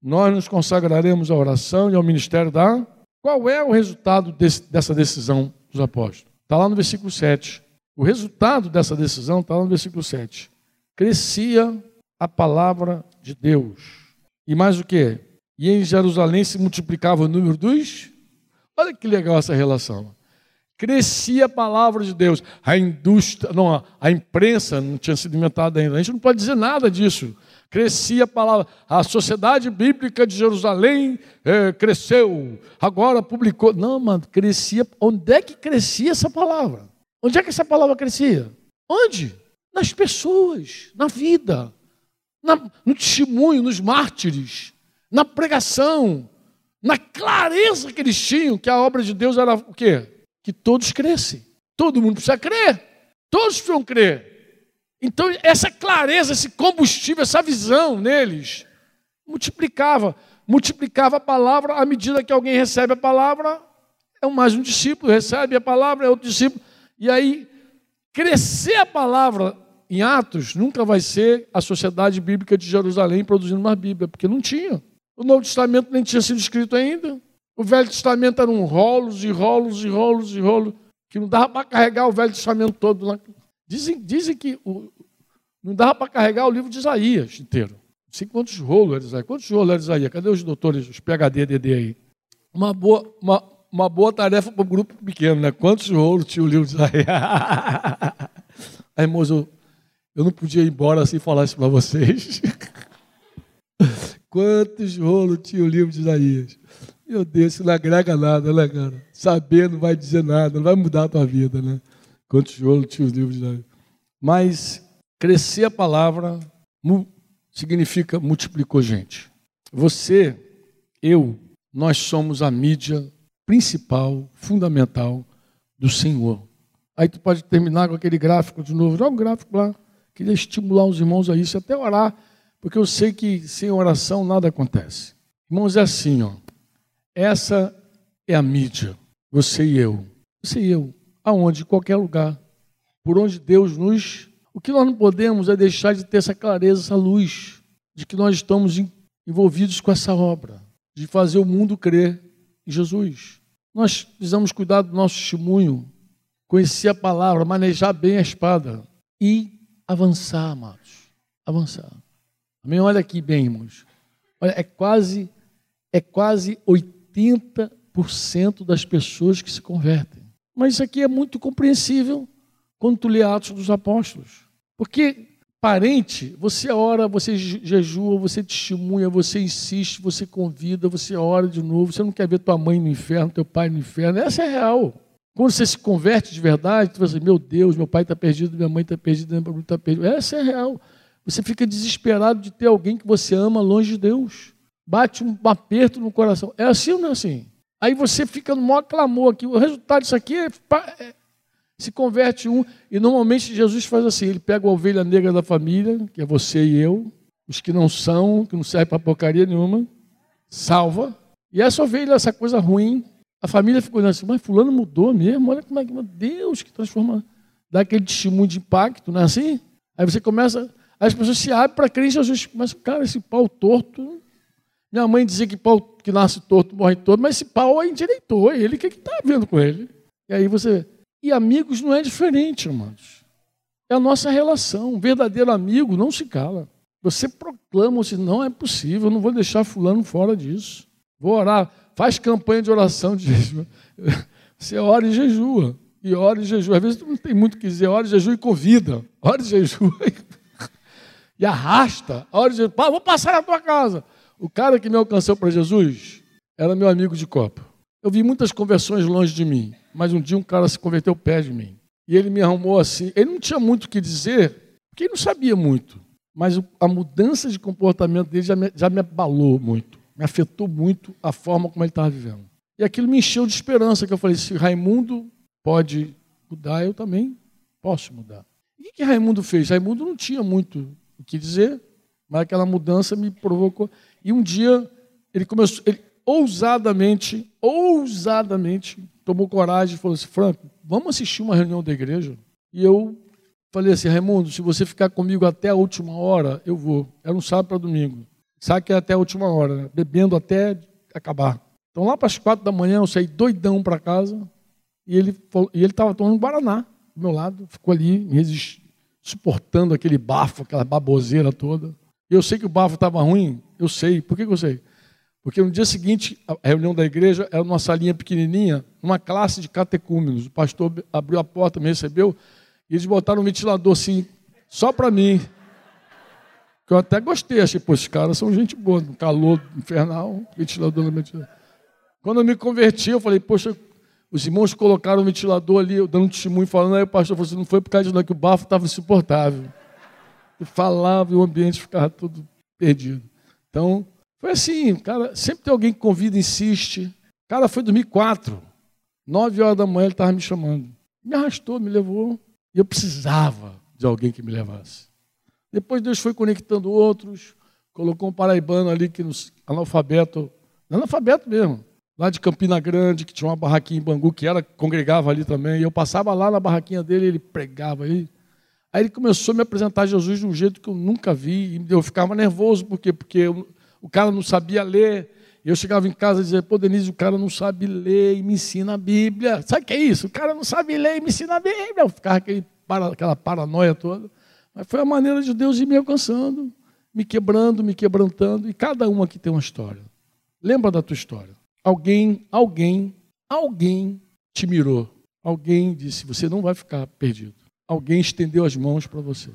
nós nos consagraremos à oração e ao ministério da. Qual é o resultado desse, dessa decisão dos apóstolos? Está lá no versículo 7. O resultado dessa decisão está lá no versículo 7. Crescia a palavra de Deus. E mais o que? E em Jerusalém se multiplicava o número dos. Olha que legal essa relação. Crescia a palavra de Deus. A indústria, não, a imprensa não tinha sido inventada ainda. A gente não pode dizer nada disso. Crescia a palavra. A sociedade bíblica de Jerusalém é, cresceu. Agora publicou. Não, mano, crescia. Onde é que crescia essa palavra? Onde é que essa palavra crescia? Onde? Nas pessoas, na vida na, no testemunho, nos mártires, na pregação, na clareza que eles tinham que a obra de Deus era o quê? Que todos crescem. Todo mundo precisa crer. Todos precisam crer. Então, essa clareza, esse combustível, essa visão neles, multiplicava. Multiplicava a palavra à medida que alguém recebe a palavra, é mais um discípulo, recebe a palavra, é outro discípulo. E aí, crescer a palavra em Atos nunca vai ser a Sociedade Bíblica de Jerusalém produzindo uma Bíblia, porque não tinha. O Novo Testamento nem tinha sido escrito ainda. O Velho Testamento eram rolos e rolos e rolos e rolos, que não dava para carregar o Velho Testamento todo lá. Dizem, dizem que o, não dava para carregar o livro de Isaías inteiro. Não sei quantos rolos era Isaías. Quantos rolos era Isaías? Cadê os doutores, os PHD, DD aí? Uma boa, uma, uma boa tarefa para o grupo pequeno, né? Quantos rolos tinha o livro de Isaías? *laughs* Aí, irmãos, eu, eu não podia ir embora sem falar isso para vocês. *laughs* Quantos rolos tinha o livro de Isaías? Meu Deus, isso não agrega nada, né, cara? Saber não vai dizer nada, não vai mudar a tua vida, né? Quantos rolos tinha os livros de Isaías? Mas crescer a palavra significa multiplicou gente. Você, eu, nós somos a mídia principal, fundamental do Senhor. Aí tu pode terminar com aquele gráfico de novo. Joga um gráfico lá. Queria estimular os irmãos a isso, até orar, porque eu sei que sem oração nada acontece. Irmãos, é assim, ó. Essa é a mídia. Você e eu. Você e eu. Aonde? Em qualquer lugar. Por onde Deus nos. O que nós não podemos é deixar de ter essa clareza, essa luz, de que nós estamos envolvidos com essa obra, de fazer o mundo crer em Jesus. Nós precisamos cuidar do nosso testemunho, conhecer a palavra, manejar bem a espada e avançar, amados. Avançar. Amém? Olha aqui bem, irmãos. Olha, é quase, é quase 80% das pessoas que se convertem. Mas isso aqui é muito compreensível quando tu lê Atos dos Apóstolos. Porque parente, você ora, você jejua, você testemunha, você insiste, você convida, você ora de novo, você não quer ver tua mãe no inferno, teu pai no inferno. Essa é real. Quando você se converte de verdade, você fala assim, meu Deus, meu pai está perdido, minha mãe está perdida, meu pai está perdido. Essa é real. Você fica desesperado de ter alguém que você ama longe de Deus. Bate um aperto no coração. É assim ou não é assim? Aí você fica no maior clamor aqui. O resultado disso aqui é, é se converte um, e normalmente Jesus faz assim: ele pega a ovelha negra da família, que é você e eu, os que não são, que não servem para porcaria nenhuma, salva. E essa ovelha, essa coisa ruim, a família ficou olhando assim, mas fulano mudou mesmo, olha como é que, meu Deus, que transforma, dá aquele testemunho de impacto, não é assim? Aí você começa, as pessoas se abrem para crer em Jesus, mas cara, esse pau torto, minha mãe dizia que pau que nasce torto morre torto, mas esse pau endireitou ele, o que está vendo com ele? E aí você e amigos não é diferente, irmãos. É a nossa relação. Um verdadeiro amigo não se cala. Você proclama, se não é possível, não vou deixar fulano fora disso. Vou orar, faz campanha de oração de jejum. *laughs* Você ora e jejua. E ora e jejua. Às vezes não tem muito o que dizer, ora e jejua e convida. Ora e jejua *laughs* e arrasta. Ora e jejua. Vou passar na tua casa. O cara que me alcançou para Jesus era meu amigo de copa. Eu vi muitas conversões longe de mim, mas um dia um cara se converteu perto de mim. E ele me arrumou assim. Ele não tinha muito o que dizer, porque ele não sabia muito. Mas a mudança de comportamento dele já me, já me abalou muito, me afetou muito a forma como ele estava vivendo. E aquilo me encheu de esperança, que eu falei, se Raimundo pode mudar, eu também posso mudar. E o que Raimundo fez? Raimundo não tinha muito o que dizer, mas aquela mudança me provocou. E um dia ele começou, ele, ousadamente, ousadamente, tomou coragem e falou assim: Franco, vamos assistir uma reunião da igreja? E eu falei assim: Raimundo, se você ficar comigo até a última hora, eu vou. Era um sábado para domingo. Sabe que é até a última hora, né? bebendo até acabar. Então, lá para as quatro da manhã, eu saí doidão para casa e ele e ele estava tomando Guaraná do meu lado, ficou ali, suportando aquele bafo, aquela baboseira toda. E eu sei que o bafo estava ruim, eu sei. Por que, eu sei? Porque no dia seguinte, a reunião da igreja era numa salinha pequenininha, uma classe de catecúmenos. O pastor abriu a porta, me recebeu, e eles botaram um ventilador assim, só para mim. Que eu até gostei, achei, pô, esses caras são gente boa, no calor infernal, ventilador no ventilador. Quando eu me converti, eu falei, poxa, os irmãos colocaram o ventilador ali, dando um testemunho, falando, aí o pastor falou assim, não foi por causa disso, que o bafo estava insuportável. E falava e o ambiente ficava todo perdido. Então, foi assim, cara, sempre tem alguém que convida, insiste. Cara, foi 2004, nove horas da manhã ele estava me chamando. Me arrastou, me levou. E eu precisava de alguém que me levasse. Depois Deus foi conectando outros, colocou um paraibano ali que nos, analfabeto, analfabeto mesmo, lá de Campina Grande, que tinha uma barraquinha em Bangu, que era, congregava ali também, e eu passava lá na barraquinha dele, ele pregava aí. Aí ele começou a me apresentar Jesus de um jeito que eu nunca vi, eu ficava nervoso, por quê? Porque eu, o cara não sabia ler, eu chegava em casa e dizia, pô, Denise, o cara não sabe ler e me ensina a Bíblia. Sabe o que é isso? O cara não sabe ler e me ensina a Bíblia. Eu ficava aquele, aquela paranoia toda. Mas foi a maneira de Deus ir me alcançando, me quebrando, me quebrantando. E cada um aqui tem uma história. Lembra da tua história. Alguém, alguém, alguém te mirou. Alguém disse, você não vai ficar perdido. Alguém estendeu as mãos para você.